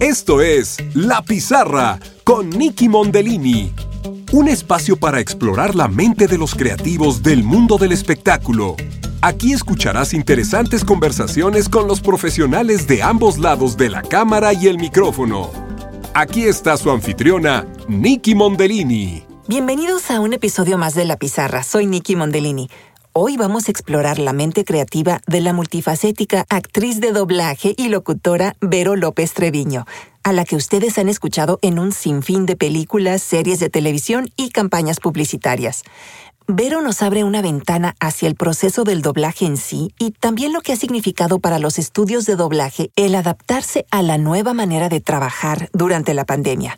Esto es La Pizarra con Nicky Mondellini. Un espacio para explorar la mente de los creativos del mundo del espectáculo. Aquí escucharás interesantes conversaciones con los profesionales de ambos lados de la cámara y el micrófono. Aquí está su anfitriona, Nicky Mondellini. Bienvenidos a un episodio más de La Pizarra. Soy Nicky Mondellini. Hoy vamos a explorar la mente creativa de la multifacética actriz de doblaje y locutora Vero López Treviño, a la que ustedes han escuchado en un sinfín de películas, series de televisión y campañas publicitarias. Vero nos abre una ventana hacia el proceso del doblaje en sí y también lo que ha significado para los estudios de doblaje el adaptarse a la nueva manera de trabajar durante la pandemia.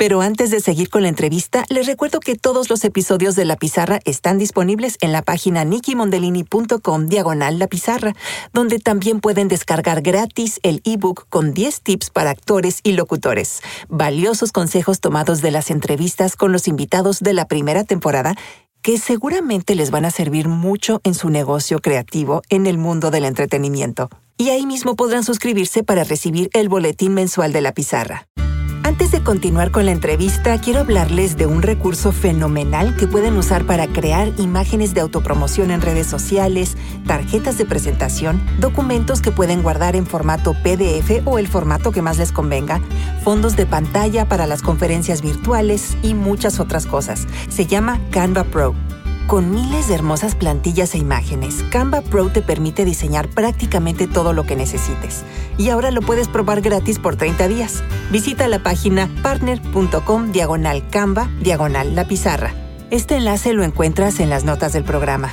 Pero antes de seguir con la entrevista, les recuerdo que todos los episodios de La Pizarra están disponibles en la página nikimondelini.com diagonal La Pizarra, donde también pueden descargar gratis el ebook con 10 tips para actores y locutores, valiosos consejos tomados de las entrevistas con los invitados de la primera temporada que seguramente les van a servir mucho en su negocio creativo en el mundo del entretenimiento. Y ahí mismo podrán suscribirse para recibir el boletín mensual de la pizarra. Antes de continuar con la entrevista, quiero hablarles de un recurso fenomenal que pueden usar para crear imágenes de autopromoción en redes sociales, tarjetas de presentación, documentos que pueden guardar en formato PDF o el formato que más les convenga, fondos de pantalla para las conferencias virtuales y muchas otras cosas. Se llama Canva Pro. Con miles de hermosas plantillas e imágenes, Canva Pro te permite diseñar prácticamente todo lo que necesites. Y ahora lo puedes probar gratis por 30 días. Visita la página partner.com diagonal Canva diagonal la pizarra. Este enlace lo encuentras en las notas del programa.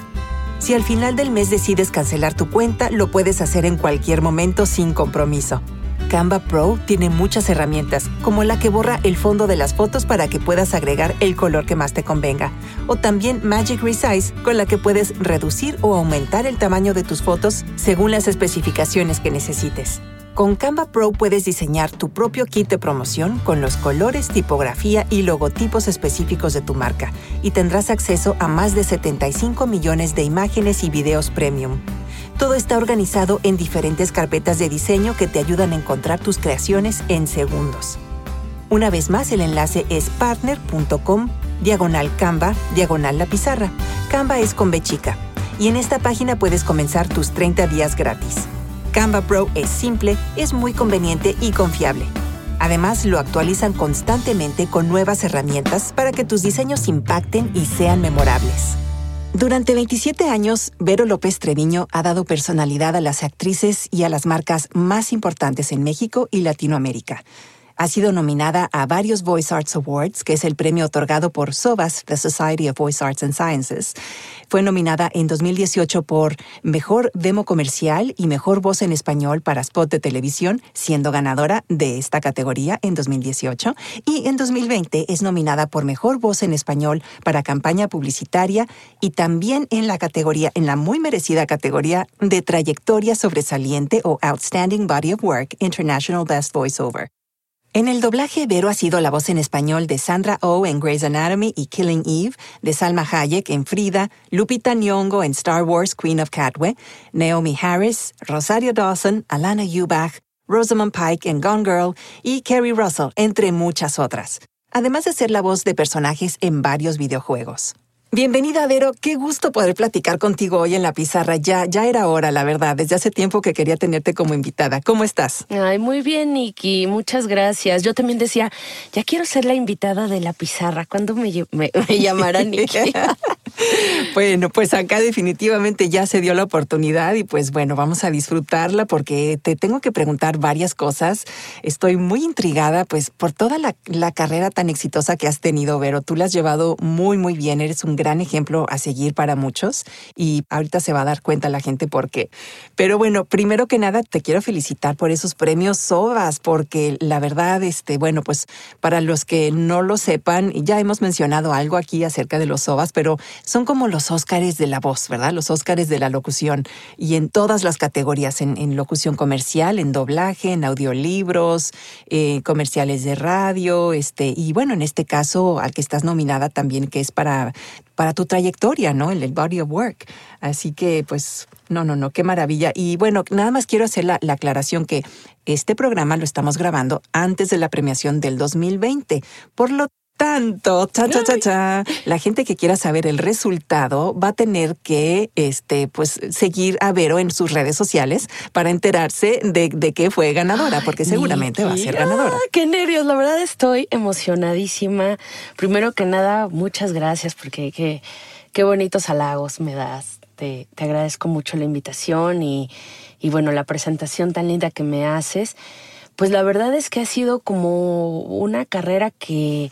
Si al final del mes decides cancelar tu cuenta, lo puedes hacer en cualquier momento sin compromiso. Canva Pro tiene muchas herramientas, como la que borra el fondo de las fotos para que puedas agregar el color que más te convenga, o también Magic Resize, con la que puedes reducir o aumentar el tamaño de tus fotos según las especificaciones que necesites. Con Canva Pro puedes diseñar tu propio kit de promoción con los colores, tipografía y logotipos específicos de tu marca, y tendrás acceso a más de 75 millones de imágenes y videos premium. Todo está organizado en diferentes carpetas de diseño que te ayudan a encontrar tus creaciones en segundos. Una vez más, el enlace es partner.com diagonal Canva diagonal la pizarra. Canva es con B. Y en esta página puedes comenzar tus 30 días gratis. Canva Pro es simple, es muy conveniente y confiable. Además, lo actualizan constantemente con nuevas herramientas para que tus diseños impacten y sean memorables. Durante 27 años, Vero López Treviño ha dado personalidad a las actrices y a las marcas más importantes en México y Latinoamérica. Ha sido nominada a varios Voice Arts Awards, que es el premio otorgado por SOVAS, The Society of Voice Arts and Sciences. Fue nominada en 2018 por Mejor Demo Comercial y Mejor Voz en Español para Spot de Televisión, siendo ganadora de esta categoría en 2018. Y en 2020 es nominada por Mejor Voz en Español para Campaña Publicitaria y también en la categoría, en la muy merecida categoría de Trayectoria Sobresaliente o Outstanding Body of Work International Best Voiceover. En el doblaje, Vero ha sido la voz en español de Sandra Oh en Grey's Anatomy y Killing Eve, de Salma Hayek en Frida, Lupita Nyong'o en Star Wars Queen of Katwe, Naomi Harris, Rosario Dawson, Alana Eubach, Rosamund Pike en Gone Girl y Kerry Russell, entre muchas otras, además de ser la voz de personajes en varios videojuegos. Bienvenida, Vero. Qué gusto poder platicar contigo hoy en la pizarra. Ya, ya era hora, la verdad. Desde hace tiempo que quería tenerte como invitada. ¿Cómo estás? Ay, muy bien, Nikki. Muchas gracias. Yo también decía, ya quiero ser la invitada de la pizarra. ¿Cuándo me, me, me llamará Nikki? bueno, pues acá definitivamente ya se dio la oportunidad y pues bueno, vamos a disfrutarla porque te tengo que preguntar varias cosas. Estoy muy intrigada pues por toda la, carrera tan exitosa que has tenido, Vero. Tú la has llevado muy, muy bien. Eres un gran ejemplo a seguir para muchos y ahorita se va a dar cuenta la gente por qué. Pero bueno, primero que nada te quiero felicitar por esos premios SOBAS porque la verdad, este, bueno, pues para los que no lo sepan, ya hemos mencionado algo aquí acerca de los SOBAS, pero son como los Óscares de la voz, ¿verdad? Los Óscares de la locución. Y en todas las categorías, en, locución comercial, en doblaje, en audiolibros, eh, comerciales de radio, este, y bueno, en este caso al que estás nominada también, que es para, para tu trayectoria, ¿no? El, el body of work. Así que, pues, no, no, no, qué maravilla. Y bueno, nada más quiero hacer la, la, aclaración que este programa lo estamos grabando antes de la premiación del 2020. Por lo tanto, cha, cha, cha, cha, la gente que quiera saber el resultado va a tener que este, pues, seguir a Vero en sus redes sociales para enterarse de, de que fue ganadora, porque seguramente va a ser ganadora. Qué nervios, la verdad estoy emocionadísima. Primero que nada, muchas gracias, porque qué, qué bonitos halagos me das. Te, te agradezco mucho la invitación y, y bueno, la presentación tan linda que me haces. Pues la verdad es que ha sido como una carrera que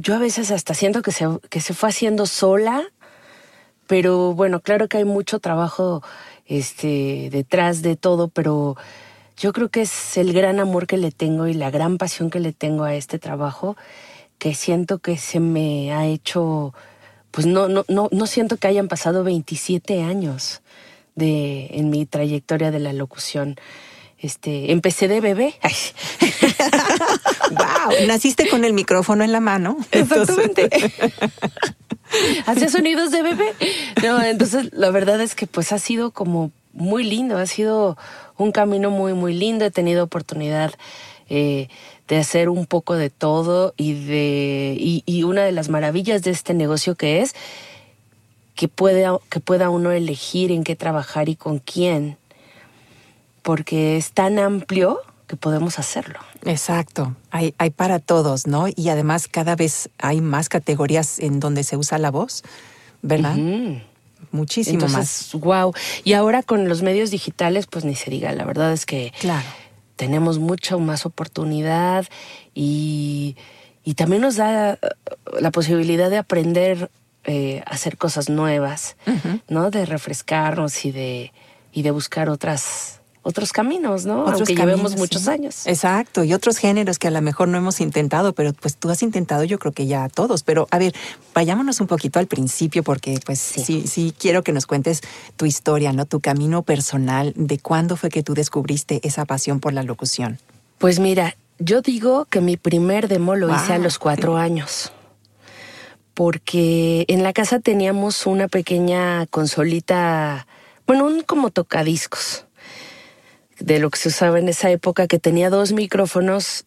yo a veces hasta siento que se, que se fue haciendo sola, pero bueno, claro que hay mucho trabajo este, detrás de todo, pero yo creo que es el gran amor que le tengo y la gran pasión que le tengo a este trabajo, que siento que se me ha hecho, pues no, no, no, no siento que hayan pasado 27 años de, en mi trayectoria de la locución. Este, empecé de bebé. wow, naciste con el micrófono en la mano. Exactamente. Hacía sonidos de bebé. No, entonces la verdad es que pues ha sido como muy lindo, ha sido un camino muy, muy lindo. He tenido oportunidad eh, de hacer un poco de todo y de y, y, una de las maravillas de este negocio que es que pueda, que pueda uno elegir en qué trabajar y con quién porque es tan amplio que podemos hacerlo. Exacto, hay, hay para todos, ¿no? Y además cada vez hay más categorías en donde se usa la voz, ¿verdad? Muchísimo más. Wow. Y ahora con los medios digitales, pues ni se diga, la verdad es que claro. tenemos mucha más oportunidad y, y también nos da la posibilidad de aprender eh, a hacer cosas nuevas, ¿no? De refrescarnos y de, y de buscar otras otros caminos, ¿no? Otros Aunque llevemos muchos años. Exacto, y otros géneros que a lo mejor no hemos intentado, pero pues tú has intentado yo creo que ya todos. Pero a ver, vayámonos un poquito al principio porque pues sí. sí, quiero que nos cuentes tu historia, ¿no? Tu camino personal, de cuándo fue que tú descubriste esa pasión por la locución. Pues mira, yo digo que mi primer demo lo hice a los cuatro años. Porque en la casa teníamos una pequeña consolita, bueno, un como tocadiscos de lo que se usaba en esa época, que tenía dos micrófonos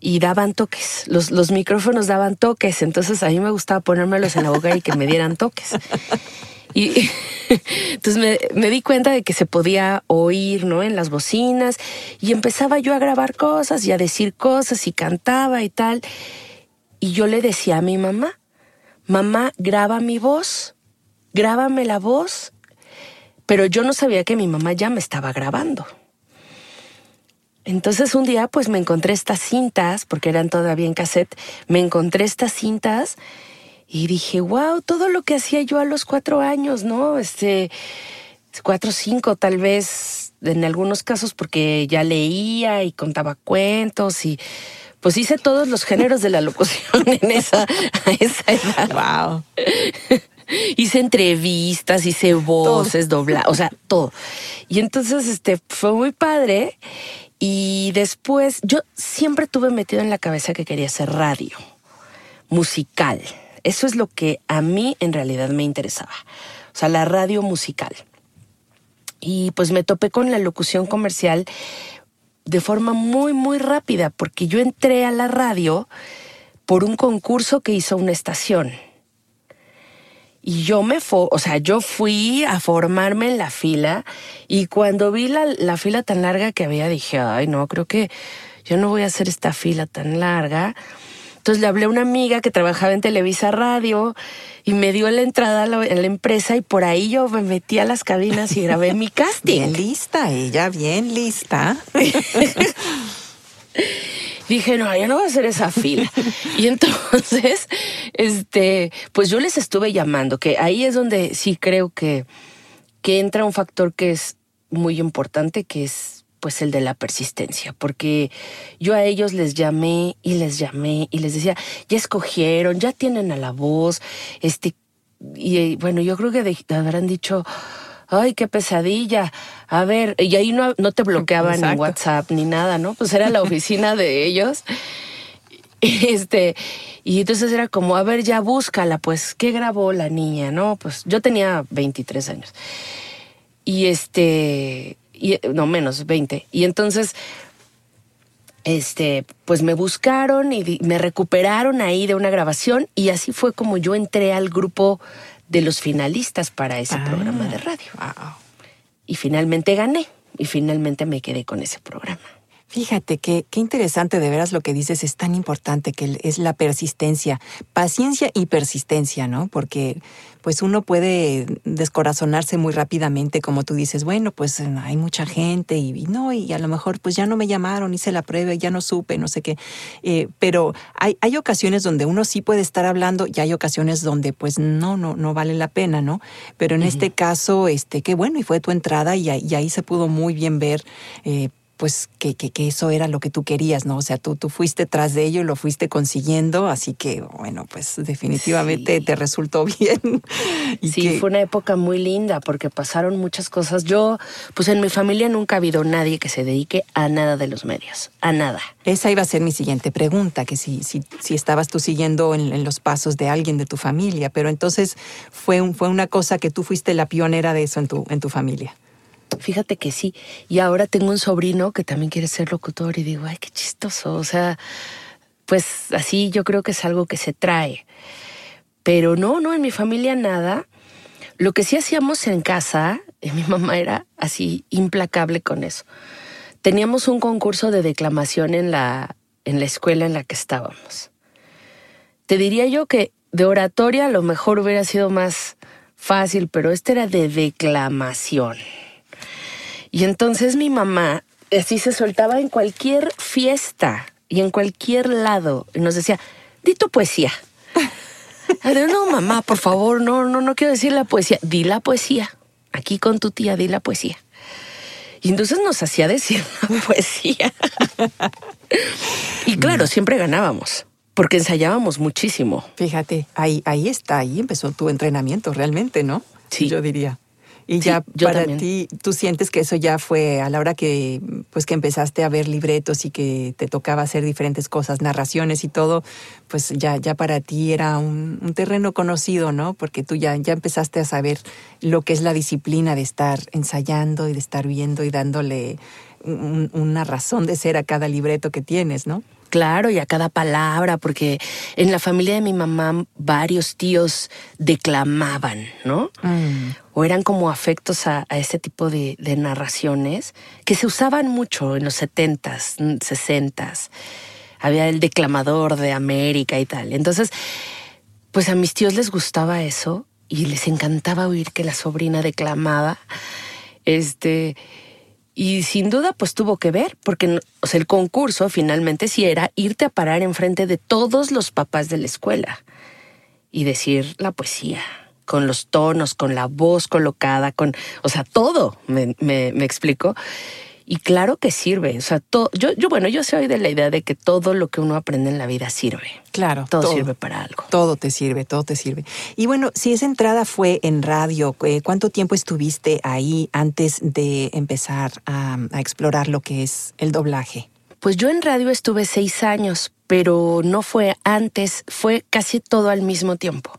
y daban toques. Los, los micrófonos daban toques, entonces a mí me gustaba ponérmelos en la boca y que me dieran toques. Y entonces me, me, di cuenta de que se podía oír, ¿no? En las bocinas y empezaba yo a grabar cosas y a decir cosas y cantaba y tal. Y yo le decía a mi mamá, mamá, graba mi voz, grábame la voz pero yo no sabía que mi mamá ya me estaba grabando. Entonces un día pues me encontré estas cintas, porque eran todavía en cassette, me encontré estas cintas y dije, wow, todo lo que hacía yo a los cuatro años, ¿no? Este, cuatro o cinco tal vez, en algunos casos porque ya leía y contaba cuentos y pues hice todos los géneros de la locución en esa, esa edad. Wow. Hice entrevistas, hice voces, dobla, o sea, todo. Y entonces, este, fue muy padre. Y después, yo siempre tuve metido en la cabeza que quería hacer radio, musical. Eso es lo que a mí en realidad me interesaba. O sea, la radio musical. Y pues me topé con la locución comercial de forma muy, muy rápida, porque yo entré a la radio por un concurso que hizo una estación. Y yo me fui, o sea, yo fui a formarme en la fila y cuando vi la, la, fila tan larga que había, dije, ay, no, creo que yo no voy a hacer esta fila tan larga. Entonces le hablé a una amiga que trabajaba en Televisa Radio y me dio la entrada a la, a la empresa y por ahí yo me metí a las cabinas y grabé mi casting. Bien lista, ella, bien lista. dije, no, ya no voy a hacer esa fila. y entonces, este, pues yo les estuve llamando, que ahí es donde sí creo que, que entra un factor que es muy importante, que es pues el de la persistencia, porque yo a ellos les llamé y les llamé y les decía, ya escogieron, ya tienen a la voz, este, y bueno, yo creo que de- habrán dicho, ay, qué pesadilla. A ver, y ahí no, no te bloqueaban Exacto. WhatsApp ni nada, ¿no? Pues era la oficina de ellos. Este, y entonces era como, a ver, ya búscala, pues, ¿qué grabó la niña? No, pues yo tenía 23 años. Y este, y, no menos, 20. Y entonces, este, pues me buscaron y me recuperaron ahí de una grabación y así fue como yo entré al grupo de los finalistas para ese Ah. programa de radio. Wow. Y finalmente gané y finalmente me quedé con ese programa. Fíjate que qué interesante de veras lo que dices es tan importante que es la persistencia, paciencia y persistencia, ¿no? Porque pues uno puede descorazonarse muy rápidamente, como tú dices, bueno, pues hay mucha gente y, y no, y a lo mejor pues ya no me llamaron, hice la prueba, ya no supe, no sé qué. Eh, pero hay, hay ocasiones donde uno sí puede estar hablando y hay ocasiones donde pues no, no, no vale la pena, ¿no? Pero en este caso, este, qué bueno, y fue tu entrada y, ahí- y ahí se pudo muy bien ver. eh, pues que, que, que eso era lo que tú querías, ¿no? O sea, tú, tú fuiste tras de ello y lo fuiste consiguiendo, así que, bueno, pues definitivamente Sí. te resultó bien. Y Sí, que- fue una época muy linda porque pasaron muchas cosas. Yo, pues en mi familia nunca ha habido nadie que se dedique a nada de los medios, a nada. Esa iba a ser mi siguiente pregunta, que si, si, si estabas tú siguiendo en, en los pasos de alguien de tu familia, pero entonces fue, un, fue una cosa que tú fuiste la pionera de eso en tu, en tu familia. Fíjate que sí. Y ahora tengo un sobrino que también quiere ser locutor y digo, ay, qué chistoso. O sea, pues así yo creo que es algo que se trae. Pero no, no, en mi familia nada. Lo que sí hacíamos en casa, eh, mi mamá era así implacable con eso. Teníamos un concurso de declamación en la, en la escuela en la que estábamos. Te diría yo que de oratoria a lo mejor hubiera sido más fácil, pero este era de declamación. Y entonces mi mamá así se soltaba en cualquier fiesta y en cualquier lado y nos decía, di tu poesía. No, mamá, por favor, no, no, no quiero decir la poesía. Di la poesía. Aquí con tu tía, di la poesía. Y entonces nos hacía decir la poesía. y claro, siempre ganábamos, porque ensayábamos muchísimo. Fíjate, ahí, ahí está, ahí empezó tu entrenamiento realmente, ¿no? Sí. Yo diría. Y Sí, ya para ti, tú sientes que eso ya fue a la hora que, pues, que empezaste a ver libretos y que te tocaba hacer diferentes cosas, narraciones y todo, pues ya, ya para ti era un, un terreno conocido, ¿no? Porque tú ya, ya empezaste a saber lo que es la disciplina de estar ensayando y de estar viendo y dándole un- una razón de ser a cada libreto que tienes, ¿no? Claro, y a cada palabra, porque en la familia de mi mamá varios tíos declamaban, ¿no? Mm. O eran como afectos a, a este tipo de, de narraciones que se usaban mucho en los 70s, 60s. Había el declamador de América y tal. Entonces, pues a mis tíos les gustaba eso y les encantaba oír que la sobrina declamaba. Este, y sin duda, pues tuvo que ver, porque el concurso finalmente sí era irte a parar enfrente de todos los papás de la escuela y decir la poesía, con los tonos, con la voz colocada, con, o sea, todo, me, me, me explico. Y claro que sirve, o sea, todo, yo, yo, bueno, yo soy de la idea de que todo lo que uno aprende en la vida sirve. Claro. Todo, sirve para algo. Todo te sirve, todo te sirve. Y bueno, si esa entrada fue en radio, eh, ¿cuánto tiempo estuviste ahí antes de empezar a, a explorar lo que es el doblaje? Pues yo en radio estuve seis años, pero no fue antes, fue casi todo al mismo tiempo.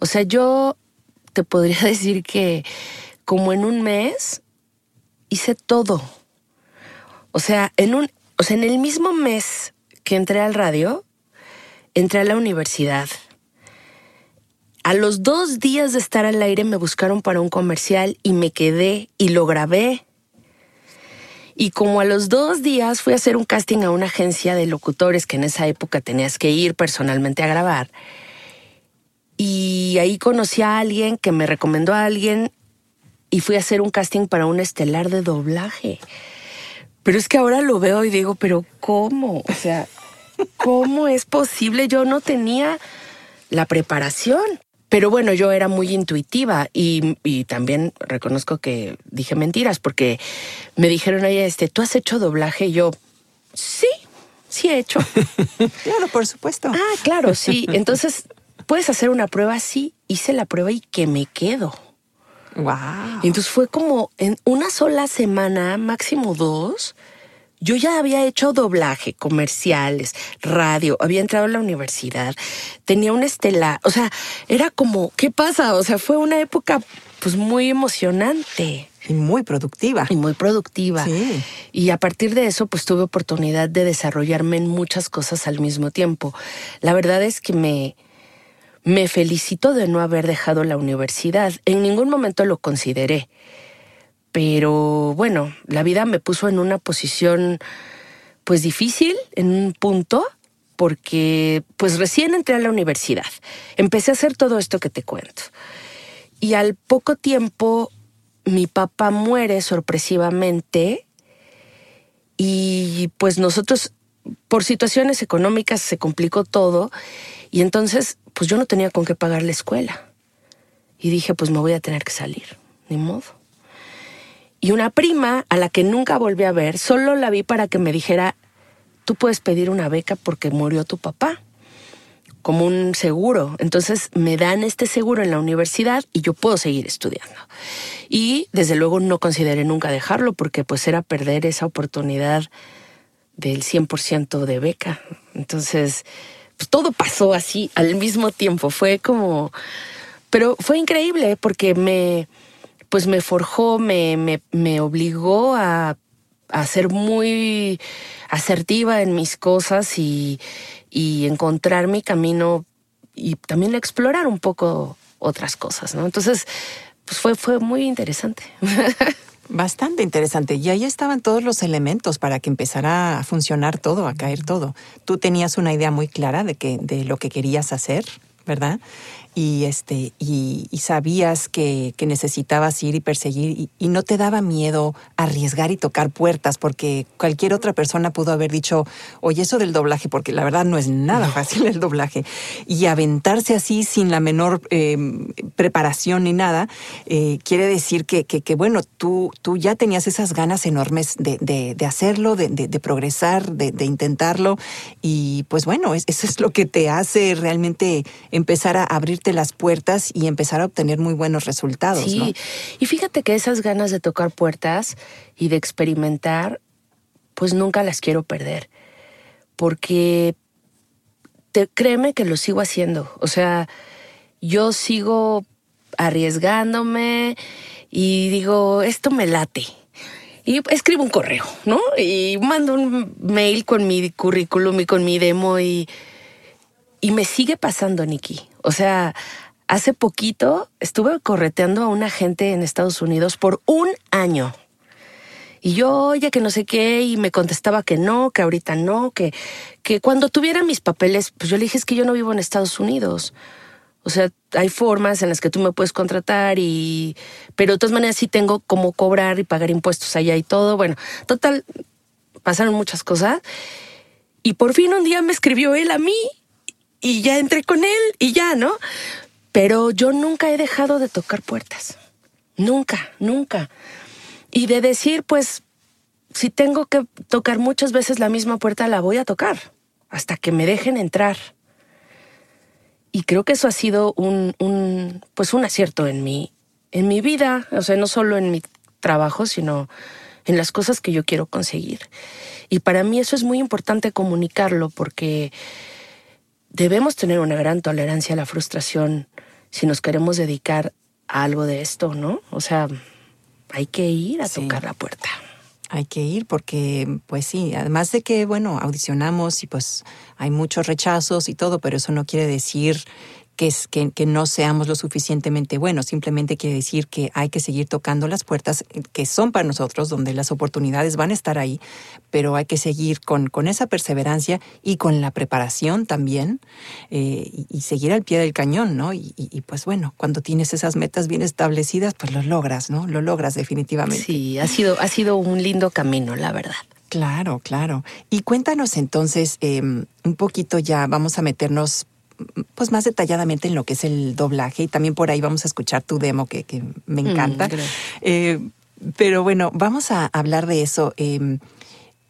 O sea, yo te podría decir que como en un mes hice todo. O sea, en un, o sea, en el mismo mes que entré al radio, entré a la universidad. A los dos días de estar al aire me buscaron para un comercial y me quedé y lo grabé. Y como a los dos días fui a hacer un casting a una agencia de locutores que en esa época tenías que ir personalmente a grabar. Y ahí conocí a alguien que me recomendó a alguien y fui a hacer un casting para un estelar de doblaje. Pero es que ahora lo veo y digo, pero ¿cómo? O sea, ¿cómo es posible? Yo no tenía la preparación. Pero bueno, yo era muy intuitiva y, y también reconozco que dije mentiras porque me dijeron, oye, este, ¿tú has hecho doblaje? Y yo, sí, sí he hecho. Claro, por supuesto. ah, claro, sí. Entonces, ¿puedes hacer una prueba? Sí. hice la prueba y que me quedo. Wow. Entonces fue como en una sola semana, máximo dos, yo ya había hecho doblaje, comerciales, radio, había entrado a la universidad, tenía una estela, o sea, era como, ¿qué pasa? O sea, fue una época pues muy emocionante. Y muy productiva. Y muy productiva. Sí. Y a partir de eso, pues tuve oportunidad de desarrollarme en muchas cosas al mismo tiempo. La verdad es que me, me felicito de no haber dejado la universidad. En ningún momento lo consideré. Pero bueno, la vida me puso en una posición pues difícil, en un punto, porque pues recién entré a la universidad. Empecé a hacer todo esto que te cuento. Y al poco tiempo mi papá muere sorpresivamente y pues nosotros por situaciones económicas se complicó todo y entonces pues yo no tenía con qué pagar la escuela. Y dije, pues me voy a tener que salir, ni modo. Y una prima a la que nunca volví a ver, solo la vi para que me dijera, tú puedes pedir una beca porque murió tu papá como un seguro. Entonces me dan este seguro en la universidad y yo puedo seguir estudiando. Y desde luego no consideré nunca dejarlo porque pues era perder esa oportunidad del 100% de beca. Entonces, pues todo pasó así al mismo tiempo. Fue como... Pero fue increíble porque me, pues me forjó, me, me, me obligó a, a ser muy asertiva en mis cosas y, y encontrar mi camino y también explorar un poco otras cosas, ¿no? Entonces, pues fue, fue muy interesante. Bastante interesante. Y ahí estaban todos los elementos para que empezara a funcionar todo, a caer todo. Tú tenías una idea muy clara de que de lo que querías hacer, ¿verdad? Y este y, sabías que, necesitabas ir y perseguir y, no te daba miedo arriesgar y tocar puertas porque cualquier otra persona pudo haber dicho oye eso del doblaje porque la verdad no es nada fácil el doblaje y aventarse así sin la menor em, preparación ni nada eh, quiere decir que, que, bueno tú tú ya tenías esas ganas enormes de, de, hacerlo de, de, progresar de, intentarlo y pues bueno eso es lo que te hace realmente empezar a abrir las puertas y empezar a obtener muy buenos resultados. Sí, y fíjate que esas ganas de tocar puertas y de experimentar, pues nunca las quiero perder, porque te, créeme que lo sigo haciendo. O sea, yo sigo arriesgándome y digo, esto me late. Y escribo un correo, ¿no? Y mando un mail con mi currículum y con mi demo y, y me sigue pasando, Nikki. O sea, hace poquito estuve correteando a una gente en Estados Unidos por un año. Y yo, oye, que no sé qué, y me contestaba que no, que ahorita no, que, que cuando tuviera mis papeles, pues yo le dije es que yo no vivo en Estados Unidos. O sea, hay formas en las que tú me puedes contratar y... Pero de todas maneras sí tengo cómo cobrar y pagar impuestos allá y todo. Bueno, total, pasaron muchas cosas. Y por fin un día me escribió él a mí y ya entré con él y ya, ¿no? Pero yo nunca he dejado de tocar puertas. Nunca, nunca. Y de decir, pues, si tengo que tocar muchas veces la misma puerta, la voy a tocar hasta que me dejen entrar. Y creo que eso ha sido un, un pues un acierto en mi, en mi vida, o sea, no solo en mi trabajo, sino en las cosas que yo quiero conseguir. Y para mí eso es muy importante comunicarlo porque debemos tener una gran tolerancia a la frustración si nos queremos dedicar a algo de esto, ¿no? O sea, hay que ir a tocar la puerta. Hay que ir porque, pues sí, además de que, bueno, audicionamos y pues hay muchos rechazos y todo, pero eso no quiere decir que, es, que, que, no seamos lo suficientemente buenos, simplemente quiere decir que hay que seguir tocando las puertas que son para nosotros, donde las oportunidades van a estar ahí, pero hay que seguir con, con esa perseverancia y con la preparación también eh, y, seguir al pie del cañón, ¿no? Y, y, pues bueno, cuando tienes esas metas bien establecidas, pues lo logras, ¿no? Lo logras definitivamente. Sí, ha sido, ha sido un lindo camino, la verdad. Claro, claro. Y cuéntanos entonces em, un poquito ya, vamos a meternos pues más detalladamente en lo que es el doblaje y también por ahí vamos a escuchar tu demo que, me mm, encanta. eh, pero bueno, vamos a hablar de eso. Em,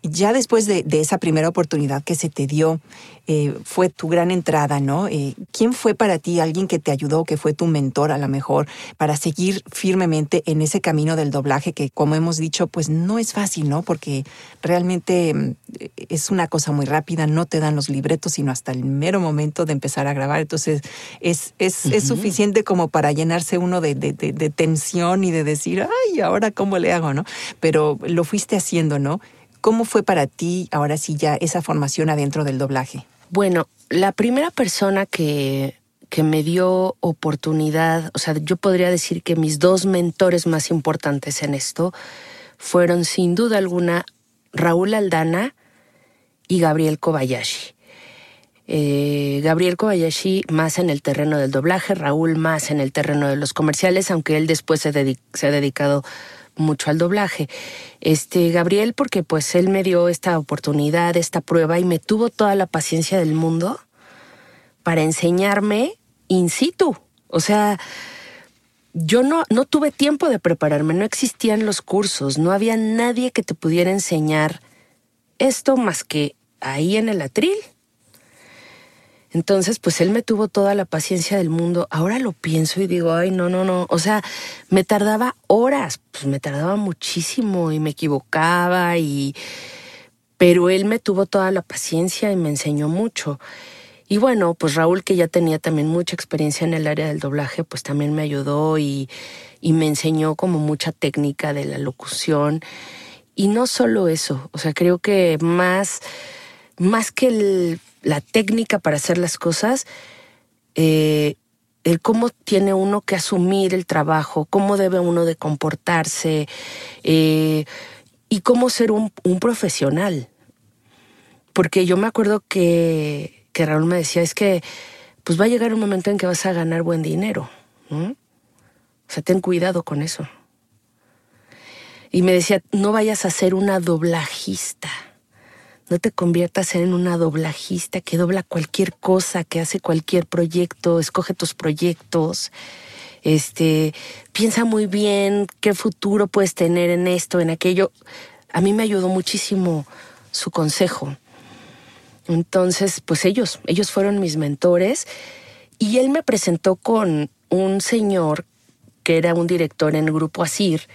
ya después de, esa primera oportunidad que se te dio, eh, fue tu gran entrada, ¿no? Eh, ¿Quién fue para ti alguien que te ayudó, que fue tu mentor a lo mejor, para seguir firmemente en ese camino del doblaje que, como hemos dicho, pues no es fácil, ¿no? Porque realmente mm, es una cosa muy rápida, no te dan los libretos, sino hasta el mero momento de empezar a grabar. Entonces, es, es, suficiente como para llenarse uno de, de, de tensión y de decir, ay, ahora cómo le hago, ¿no? Pero lo fuiste haciendo, ¿no? ¿Cómo fue para ti ahora sí ya esa formación adentro del doblaje? Bueno, la primera persona que, que me dio oportunidad, o sea, yo podría decir que mis dos mentores más importantes en esto fueron sin duda alguna Raúl Aldana y Gabriel Kobayashi. Eh, Gabriel Kobayashi más en el terreno del doblaje, Raúl más en el terreno de los comerciales, aunque él después se, se ha dedicado mucho al doblaje. Este, Gabriel, porque pues él me dio esta oportunidad, esta prueba y me tuvo toda la paciencia del mundo para enseñarme in situ. O sea, yo no, no tuve tiempo de prepararme, no existían los cursos, no había nadie que te pudiera enseñar esto más que ahí en el atril. Entonces, pues él me tuvo toda la paciencia del mundo. Ahora lo pienso y digo, ay, no, no, no. O sea, me tardaba horas, pues me tardaba muchísimo y me equivocaba y... Pero él me tuvo toda la paciencia y me enseñó mucho. Y bueno, pues Raúl, que ya tenía también mucha experiencia en el área del doblaje, pues también me ayudó y, y me enseñó como mucha técnica de la locución. Y no solo eso, o sea, creo que más, más que el la técnica para hacer las cosas, eh, el cómo tiene uno que asumir el trabajo, cómo debe uno de comportarse eh, y cómo ser un, profesional. Porque yo me acuerdo que, que, Raúl me decía, es que pues va a llegar un momento en que vas a ganar buen dinero. O sea, ten cuidado con eso. Y me decía, no vayas a ser una doblajista no te conviertas en una doblajista que dobla cualquier cosa, que hace cualquier proyecto, escoge tus proyectos. Este, piensa muy bien qué futuro puedes tener en esto, en aquello. A mí me ayudó muchísimo su consejo. Entonces, pues ellos, ellos fueron mis mentores y él me presentó con un señor que era un director en el grupo Asir,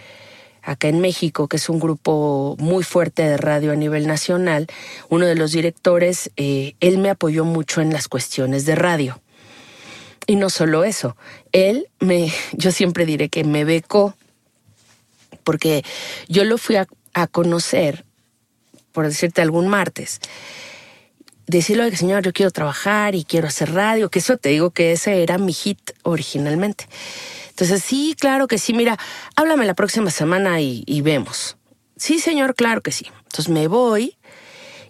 acá en México, que es un grupo muy fuerte de radio a nivel nacional, uno de los directores, eh, él me apoyó mucho en las cuestiones de radio. Y no solo eso, él me, yo siempre diré que me becó, porque yo lo fui a, conocer, por decirte algún martes, decirle, señor, yo quiero trabajar y quiero hacer radio, que eso te digo que ese era mi hit originalmente. Entonces, sí, claro que sí, mira, háblame la próxima semana y, vemos. Sí, señor, claro que sí. Entonces me voy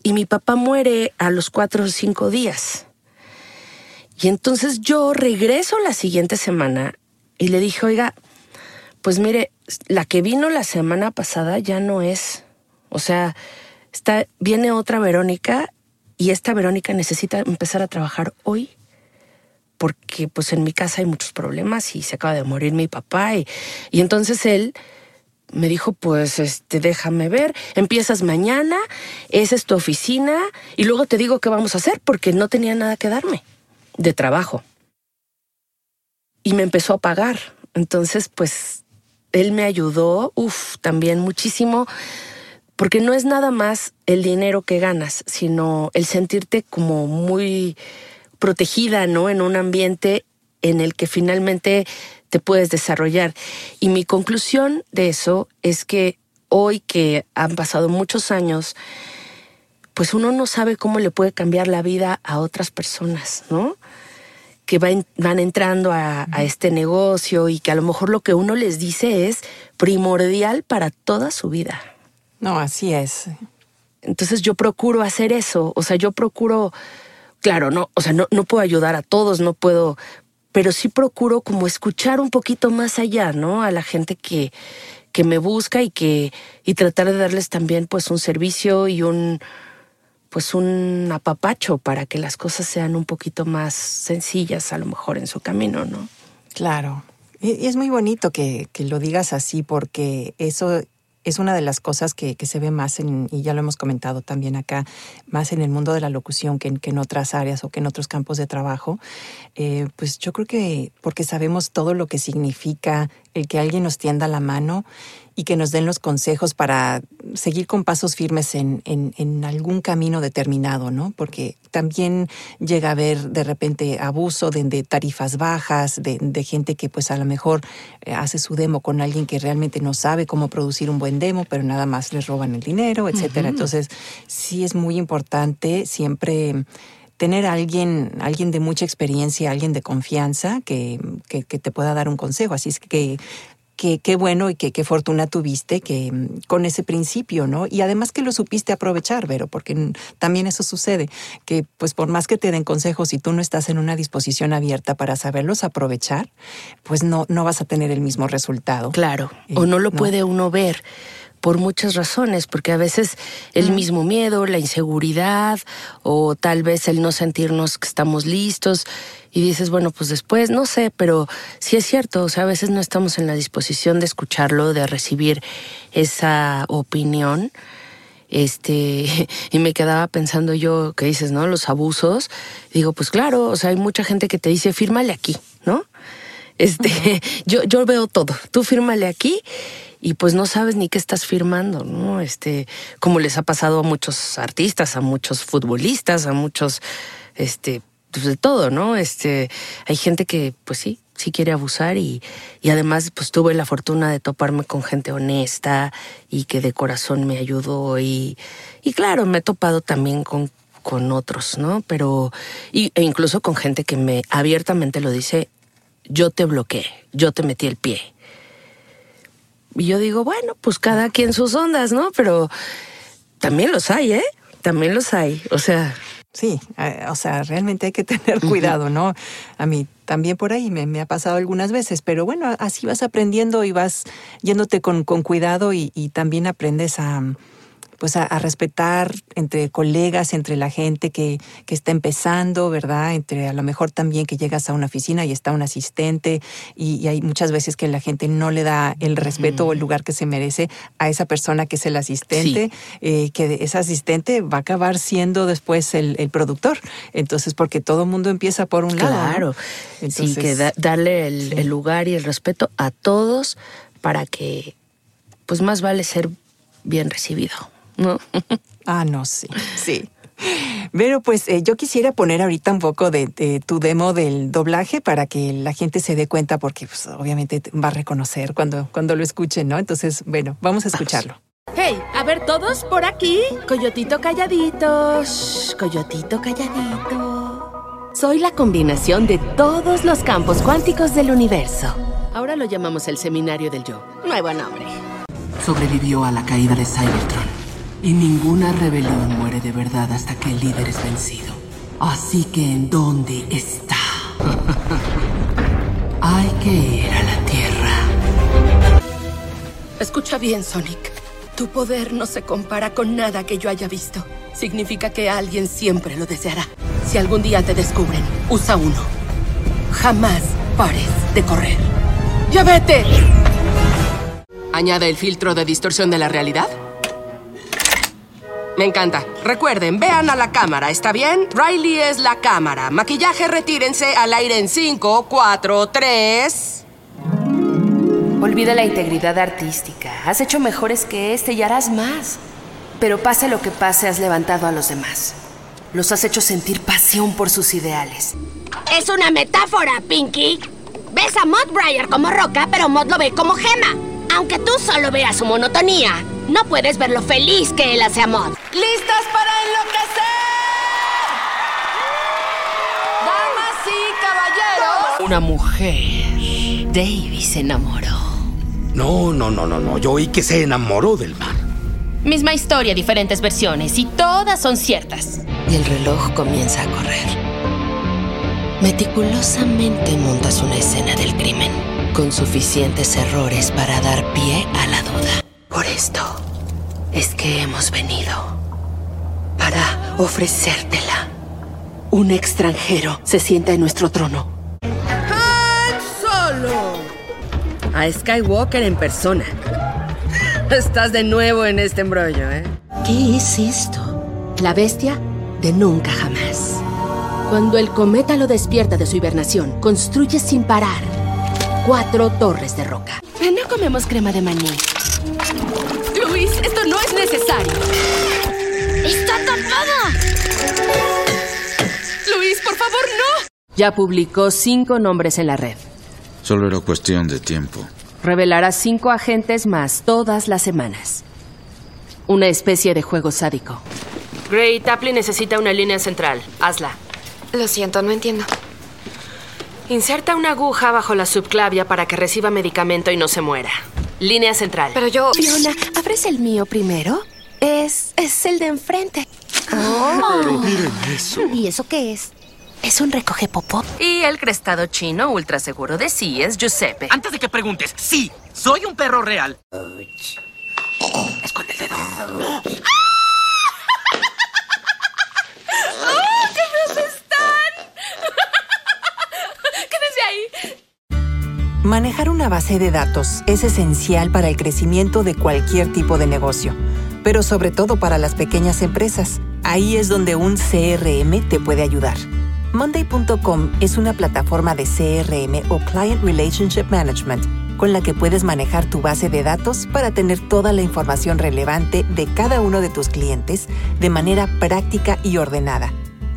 y mi papá muere a los cuatro o cinco días. Y entonces yo regreso la siguiente semana y le dije, oiga, pues mire, la que vino la semana pasada ya no es. O sea, está, viene otra Verónica y esta Verónica necesita empezar a trabajar hoy porque pues en mi casa hay muchos problemas y se acaba de morir mi papá y, y entonces él me dijo, pues, este, déjame ver, empiezas mañana, esa es tu oficina y luego te digo qué vamos a hacer porque no tenía nada que darme de trabajo. Y me empezó a pagar. Entonces, pues, él me ayudó, uff, también muchísimo, porque no es nada más el dinero que ganas, sino el sentirte como muy protegida, ¿no? En un ambiente en el que finalmente te puedes desarrollar. Y mi conclusión de eso es que hoy que han pasado muchos años, pues uno no sabe cómo le puede cambiar la vida a otras personas, ¿no? Que van, entrando a, a, este negocio y que a lo mejor lo que uno les dice es primordial para toda su vida. No, así es. Entonces yo procuro hacer eso, o sea, yo procuro claro, no, o sea, no, no puedo ayudar a todos, no puedo, pero sí procuro como escuchar un poquito más allá, ¿no? A la gente que, que me busca y que, y tratar de darles también pues un servicio y un, pues un apapacho para que las cosas sean un poquito más sencillas a lo mejor en su camino, ¿no? Claro. Y es muy bonito que, que lo digas así porque eso es una de las cosas que, se ve más en, y ya lo hemos comentado también acá, más en el mundo de la locución que en, otras áreas o que en otros campos de trabajo. Eh, pues yo creo que porque sabemos todo lo que significa el que alguien nos tienda la mano y que nos den los consejos para seguir con pasos firmes en, en, algún camino determinado, ¿no? Porque también llega a haber de repente abuso de, tarifas bajas, de, de, gente que pues a lo mejor eh, hace su demo con alguien que realmente no sabe cómo producir un buen demo, pero nada más les roban el dinero, etcétera. Entonces, sí es muy importante siempre tener a alguien, alguien de mucha experiencia, alguien de confianza que, que, que, te pueda dar un consejo. Así es que qué bueno y qué fortuna tuviste que con ese principio, ¿no? Y además que lo supiste aprovechar, Vero, porque también eso sucede, que pues por más que te den consejos y tú no estás en una disposición abierta para saberlos aprovechar, pues no, no vas a tener el mismo resultado. Claro, o no lo puede uno ver por muchas razones, porque a veces el mismo miedo, la inseguridad o tal vez el no sentirnos que estamos listos y dices, bueno, pues después, no sé, pero sí es cierto, o sea, a veces no estamos en la disposición de escucharlo, de recibir esa opinión. Este, y me quedaba pensando yo, que dices, ¿no? Los abusos. Digo, pues claro, o sea, hay mucha gente que te dice, fírmale aquí, ¿no? Este, yo, yo veo todo, tú fírmale aquí y pues no sabes ni qué estás firmando, ¿no? Este, como les ha pasado a muchos artistas, a muchos futbolistas, a muchos, este, pues de todo, ¿no? Este, hay gente que, pues sí, sí quiere abusar y, y además, pues tuve la fortuna de toparme con gente honesta y que de corazón me ayudó y, y claro, me he topado también con, con otros, ¿no? Pero, y, e incluso con gente que me abiertamente lo dice, yo te bloqueé, yo te metí el pie y yo digo, bueno, pues cada quien sus ondas, ¿no? Pero también los hay, ¿eh? También los hay. O sea. Sí, eh, o sea, realmente hay que tener cuidado, ¿no? A mí también por ahí me, ha pasado algunas veces, pero bueno, así vas aprendiendo y vas yéndote con, con cuidado y, y también aprendes a, pues a, respetar entre colegas, entre la gente que, que, está empezando, ¿verdad? Entre a lo mejor también que llegas a una oficina y está un asistente y, hay muchas veces que la gente no le da el respeto o el lugar que se merece a esa persona que es el asistente, eh, que ese asistente va a acabar siendo después el, productor. Entonces, porque todo el mundo empieza por un lado. Claro, sí, que darle el, el lugar y el respeto a todos para que, pues más vale ser bien recibido. ¿No? ah, no, sí, sí. Pero pues eh, yo quisiera poner ahorita un poco de, tu demo del doblaje para que la gente se dé cuenta porque pues, obviamente va a reconocer cuando, cuando lo escuchen, ¿no? Entonces, bueno, vamos a escucharlo. Hey, a ver todos por aquí. Coyotito calladito. coyotito calladito. Soy la combinación de todos los campos cuánticos del universo. Ahora lo llamamos el Seminario del Yo. Nuevo nombre. Sobrevivió a la caída de Cybertron y ninguna rebelión muere de verdad hasta que el líder es vencido. Así que ¿en dónde está? Hay que ir a la Tierra. Escucha bien, Sonic. Tu poder no se compara con nada que yo haya visto. Significa que alguien siempre lo deseará. Si algún día te descubren, usa uno. Jamás pares de correr. ¡Ya vete! ¿Añade el filtro de distorsión de la realidad? Me encanta. Recuerden, vean a la cámara, ¿está bien? Riley es la cámara. Maquillaje, retírense al aire en 5, 4, 3. Olvida la integridad artística. Has hecho mejores que este y harás más. Pero pase lo que pase, has levantado a los demás. Los has hecho sentir pasión por sus ideales. Es una metáfora, Pinky. Ves a Mod Breyer como roca, pero Mod lo ve como gema. Aunque tú solo veas su monotonía, no puedes ver lo feliz que él hace a Mod. ¡Listas para enloquecer! ¡Damas y caballeros! Una mujer. Davy se enamoró. No, no, no, no, no. Yo oí que se enamoró del mar. Misma historia, diferentes versiones, y todas son ciertas. Y el reloj comienza a correr. Meticulosamente montas una escena del crimen, con suficientes errores para dar pie a la duda. Por esto es que hemos venido. Para ofrecértela. Un extranjero se sienta en nuestro trono. ¡Han Solo! A Skywalker en persona. Estás de nuevo en este embrollo, ¿eh? ¿Qué es esto? La bestia de nunca jamás. Cuando el cometa lo despierta de su hibernación, construye sin parar cuatro torres de roca. No comemos crema de maní. Necesario. ¡Está tapada! Luis, por favor, no. Ya publicó cinco nombres en la red. Solo era cuestión de tiempo. Revelará cinco agentes más todas las semanas. Una especie de juego sádico. Gray, Tapley necesita una línea central. Hazla. Lo siento, no entiendo. Inserta una aguja bajo la subclavia para que reciba medicamento y no se muera. Línea central. Pero yo... Fiona, ¿abres el mío primero? Es... es el de enfrente. Pero miren eso. ¿Y eso qué es? Es un recoge popó. Y el crestado chino ultra seguro de sí es Giuseppe. Antes de que preguntes, sí, soy un perro real. Esconde el dedo. ¡Qué feos están! ¡Quédense ahí! Manejar una base de datos es esencial para el crecimiento de cualquier tipo de negocio, pero sobre todo para las pequeñas empresas. Ahí es donde un CRM te puede ayudar. Monday.com es una plataforma de CRM o Client Relationship Management con la que puedes manejar tu base de datos para tener toda la información relevante de cada uno de tus clientes de manera práctica y ordenada,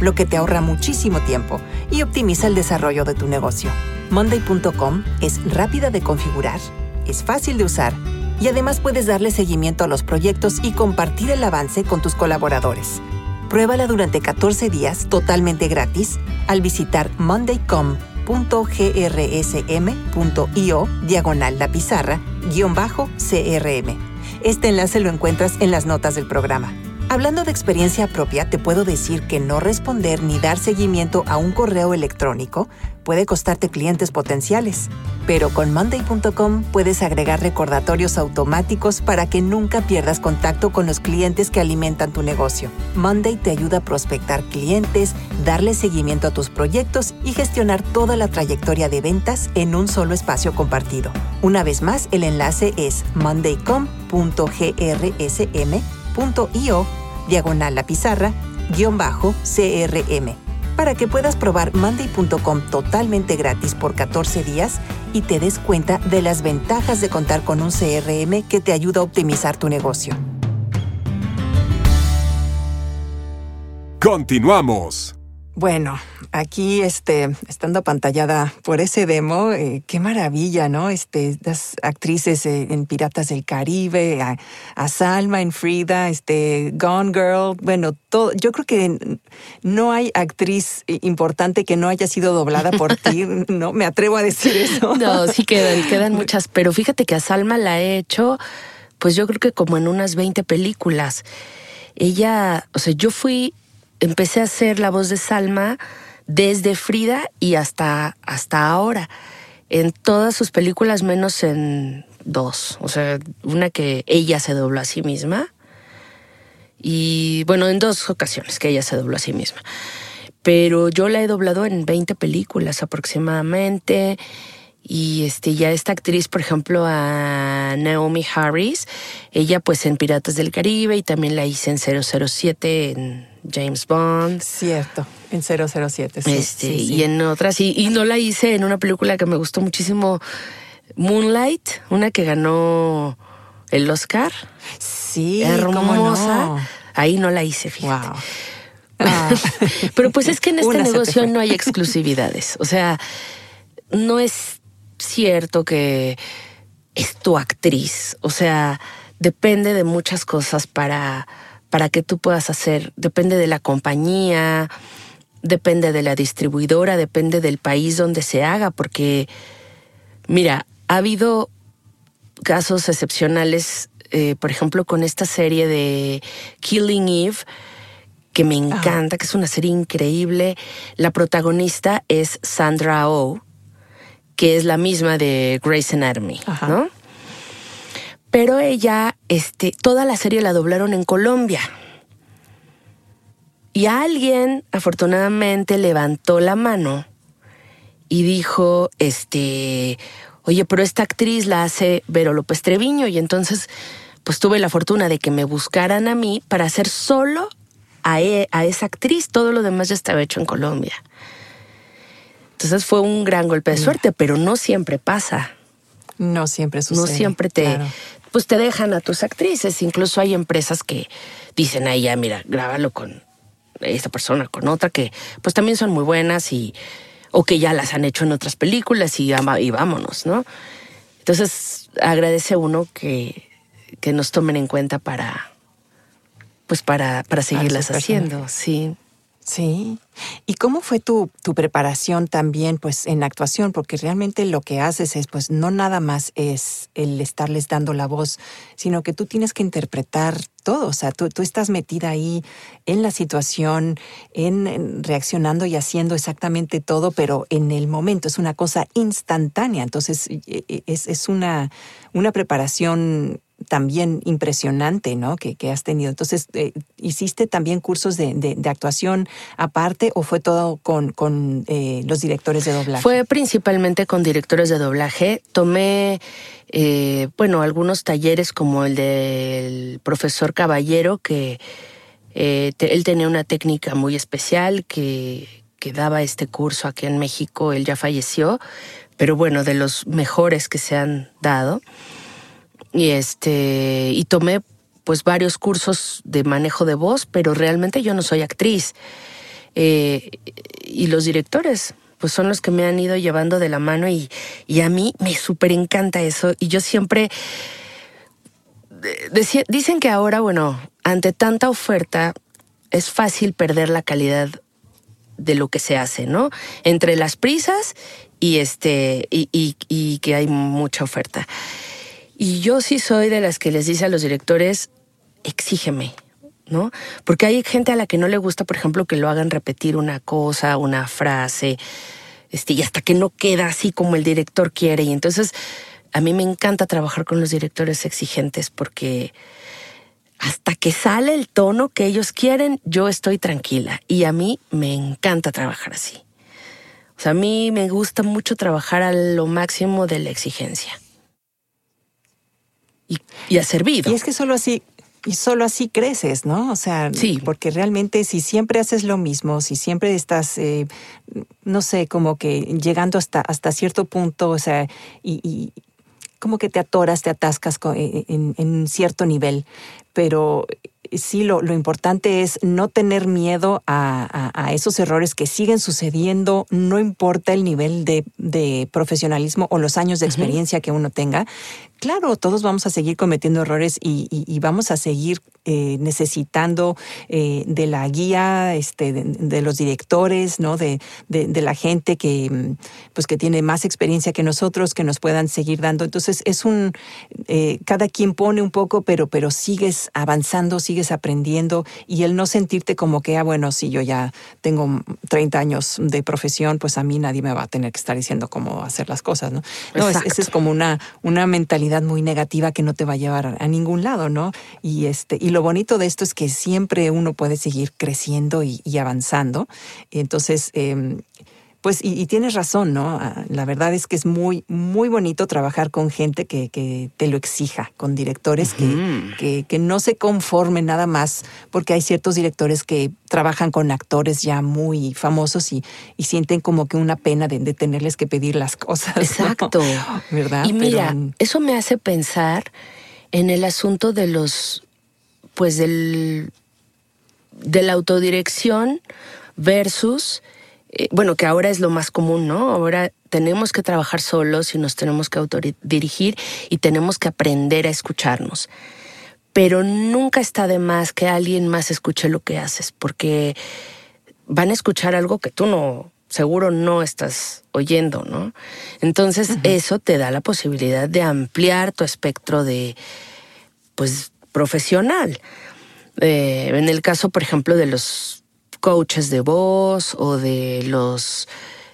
lo que te ahorra muchísimo tiempo y optimiza el desarrollo de tu negocio. Monday.com es rápida de configurar, es fácil de usar y además puedes darle seguimiento a los proyectos y compartir el avance con tus colaboradores. Pruébala durante 14 días totalmente gratis al visitar monday.com.grsm.io diagonal la pizarra guion bajo CRM. Este enlace lo encuentras en las notas del programa. Hablando de experiencia propia, te puedo decir que no responder ni dar seguimiento a un correo electrónico puede costarte clientes potenciales. Pero con Monday.com puedes agregar recordatorios automáticos para que nunca pierdas contacto con los clientes que alimentan tu negocio. Monday te ayuda a prospectar clientes, darle seguimiento a tus proyectos y gestionar toda la trayectoria de ventas en un solo espacio compartido. Una vez más, el enlace es monday.com.grsm.io diagonal la pizarra guion bajo CRM para que puedas probar Monday.com totalmente gratis por 14 días y te des cuenta de las ventajas de contar con un CRM que te ayuda a optimizar tu negocio. Continuamos. Bueno, aquí este, estando apantallada por ese demo, eh, qué maravilla, ¿no? Este, las actrices eh, en Piratas del Caribe, a, a Salma en Frida, este, Gone Girl, bueno, todo, yo creo que no hay actriz importante que no haya sido doblada por ti, ¿no? Me atrevo a decir eso. No, sí quedan, quedan muchas, pero fíjate que a Salma la he hecho, pues yo creo que como en unas 20 películas. Ella, o sea, yo fui empecé a hacer la voz de Salma desde Frida y hasta, hasta ahora. En todas sus películas, menos en dos. O sea, una que ella se dobló a sí misma. Y bueno, en dos ocasiones que ella se dobló a sí misma. Pero yo la he doblado en 20 películas aproximadamente. Y este, ya esta actriz, por ejemplo, a Naomi Harris, ella pues en Piratas del Caribe y también la hice en 007 en James Bond. Cierto, en 007. Sí, este, sí, sí. Y en otras, y, y no la hice en una película que me gustó muchísimo, Moonlight, una que ganó el Oscar. Sí, hermosa. ¿cómo no? Ahí no la hice, fíjate. Wow. Ah. Pero pues es que en este negocio no hay exclusividades. O sea, no es cierto que es tu actriz. O sea, depende de muchas cosas para, para que tú puedas hacer. Depende de la compañía, depende de la distribuidora, depende del país donde se haga, porque, mira, ha habido casos excepcionales, eh, por ejemplo, con esta serie de Killing Eve, que me encanta, que es una serie increíble. La protagonista es Sandra Oh, que es la misma de Grey's Anatomy, ¿no? Pero ella, este, toda la serie la doblaron en Colombia. Y alguien, afortunadamente, levantó la mano y dijo, este, oye, pero esta actriz la hace Vero López Treviño. Y entonces, pues tuve la fortuna de que me buscaran a mí para hacer solo a, e, a esa actriz. Todo lo demás ya estaba hecho en Colombia. Entonces fue un gran golpe de suerte, pero no siempre pasa. No siempre sucede. No siempre te, pues te dejan a tus actrices. Incluso hay empresas que dicen, ahí ya, mira, grábalo con esta persona, con otra, que pues también son muy buenas y, o que ya las han hecho en otras películas y, y vámonos, ¿no? Entonces agradece uno que, que nos tomen en cuenta para, pues para, para seguirlas haciendo, sí. Sí. ¿Y cómo fue tu, tu, preparación también, pues, en actuación? Porque realmente lo que haces es, pues, no nada más es el estarles dando la voz, sino que tú tienes que interpretar todo. O sea, tú, tú estás metida ahí en la situación, en, reaccionando y haciendo exactamente todo, pero en el momento es una cosa instantánea. Entonces, e, e, es, es una, una preparación también impresionante, ¿no? Que, has tenido. Entonces, eh, ¿hiciste también cursos de, actuación aparte o fue todo con, con eh, los directores de doblaje? Fue principalmente con directores de doblaje. Tomé, eh, bueno, algunos talleres como el del profesor Caballero, que él tenía una técnica muy especial que, que daba este curso aquí en México. Él ya falleció, pero bueno, de los mejores que se han dado y este y tomé pues varios cursos de manejo de voz, pero realmente yo no soy actriz. Eh, y los directores, pues son los que me han ido llevando de la mano y, y a mí me súper encanta eso. Y yo siempre... dicen que ahora, bueno, ante tanta oferta, es fácil perder la calidad de lo que se hace, ¿no? Entre las prisas y este y, y que hay mucha oferta. Y yo sí soy de las que les dice a los directores, exígeme, ¿no? Porque hay gente a la que no le gusta, por ejemplo, que lo hagan repetir una cosa, una frase, este, y hasta que no queda así como el director quiere. Y entonces a mí me encanta trabajar con los directores exigentes porque hasta que sale el tono que ellos quieren, yo estoy tranquila. Y a mí me encanta trabajar así. O sea, a mí me gusta mucho trabajar a lo máximo de la exigencia y, ha servido. Y es que solo así, y solo así creces, ¿no? O sea, sí. porque realmente si siempre haces lo mismo, si siempre estás, eh, no sé, como que llegando hasta, hasta cierto punto, o sea, y, como que te atoras, te atascas eh, en, en cierto nivel, pero sí lo, lo, importante es no tener miedo a, a, esos errores que siguen sucediendo, no importa el nivel de, de profesionalismo o los años de experiencia que uno tenga. Claro, todos vamos a seguir cometiendo errores y, y, vamos a seguir eh, necesitando eh, de la guía, este, de, los directores, ¿no? De, de, la gente que, pues, que tiene más experiencia que nosotros, que nos puedan seguir dando. Entonces, es un, eh, cada quien pone un poco, pero, pero sigues avanzando, sigues aprendiendo y el no sentirte como que, ah, bueno, si yo ya tengo 30 años de profesión, pues a mí nadie me va a tener que estar diciendo cómo hacer las cosas, ¿no? No, esa es como una, una mentalidad muy negativa que no te va a llevar a ningún lado, ¿no? Y, este, y lo bonito de esto es que siempre uno puede seguir creciendo y, avanzando. Entonces, eh, pues, y, tienes razón, ¿no? Ah, la verdad es que es muy, muy bonito trabajar con gente que, que te lo exija, con directores que, que, no se conformen nada más, porque hay ciertos directores que trabajan con actores ya muy famosos y, y sienten como que una pena de, tenerles que pedir las cosas. Exacto. ¿Verdad? Y mira, eso me hace pensar en el asunto de los, pues del, de la autodirección versus eh, bueno, que ahora es lo más común, ¿no? Ahora tenemos que trabajar solos y nos tenemos que autodirigir y tenemos que aprender a escucharnos. Pero nunca está de más que alguien más escuche lo que haces, porque van a escuchar algo que tú no, seguro no estás oyendo, ¿no? Entonces eso te da la posibilidad de ampliar tu espectro de, pues, profesional. Eh, en el caso, por ejemplo, de los coaches de voz o de los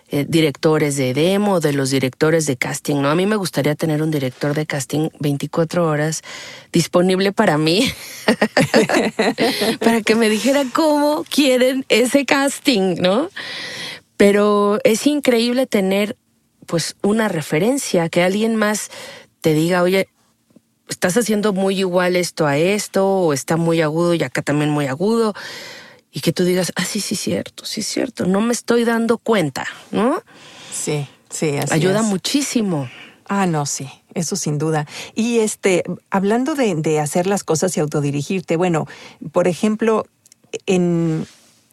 eh, directores de demo, de los directores de casting, ¿no? A mí me gustaría tener un director de casting 24 horas disponible para mí, para que me dijera cómo quieren ese casting, ¿no? Pero es increíble tener pues una referencia, que alguien más te diga, oye, estás haciendo muy igual esto a esto, o está muy agudo y acá también muy agudo, y que tú digas, ah, sí, sí, cierto, sí, cierto, no me estoy dando cuenta, ¿no? Sí, sí, así Ayuda es. muchísimo. Ah, no, sí, eso sin duda. Y este, hablando de, de hacer las cosas y autodirigirte, bueno, por ejemplo, en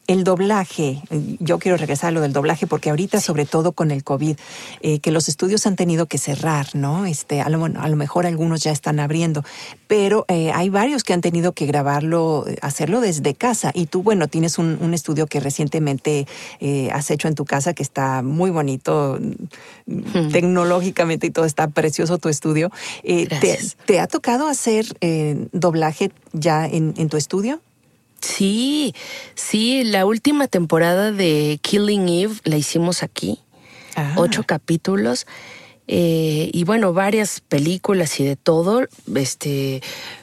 el doblaje, yo quiero regresar a lo del doblaje porque ahorita, sobre todo con el COVID, eh, que los estudios han tenido que cerrar, ¿no? Este, a lo, a lo mejor algunos ya están abriendo, pero eh, hay varios que han tenido que grabarlo, hacerlo desde casa. Y tú, bueno, tienes un, un estudio que recientemente eh, has hecho en tu casa que está muy bonito, Hmm. tecnológicamente y todo está precioso tu estudio. Eh, ¿te. ¿Te ha tocado hacer eh, doblaje ya en, en tu estudio? Sí, sí, la última temporada de Killing Eve la hicimos aquí, Ah. ocho capítulos. eh, y bueno, varias películas y de todo. Este,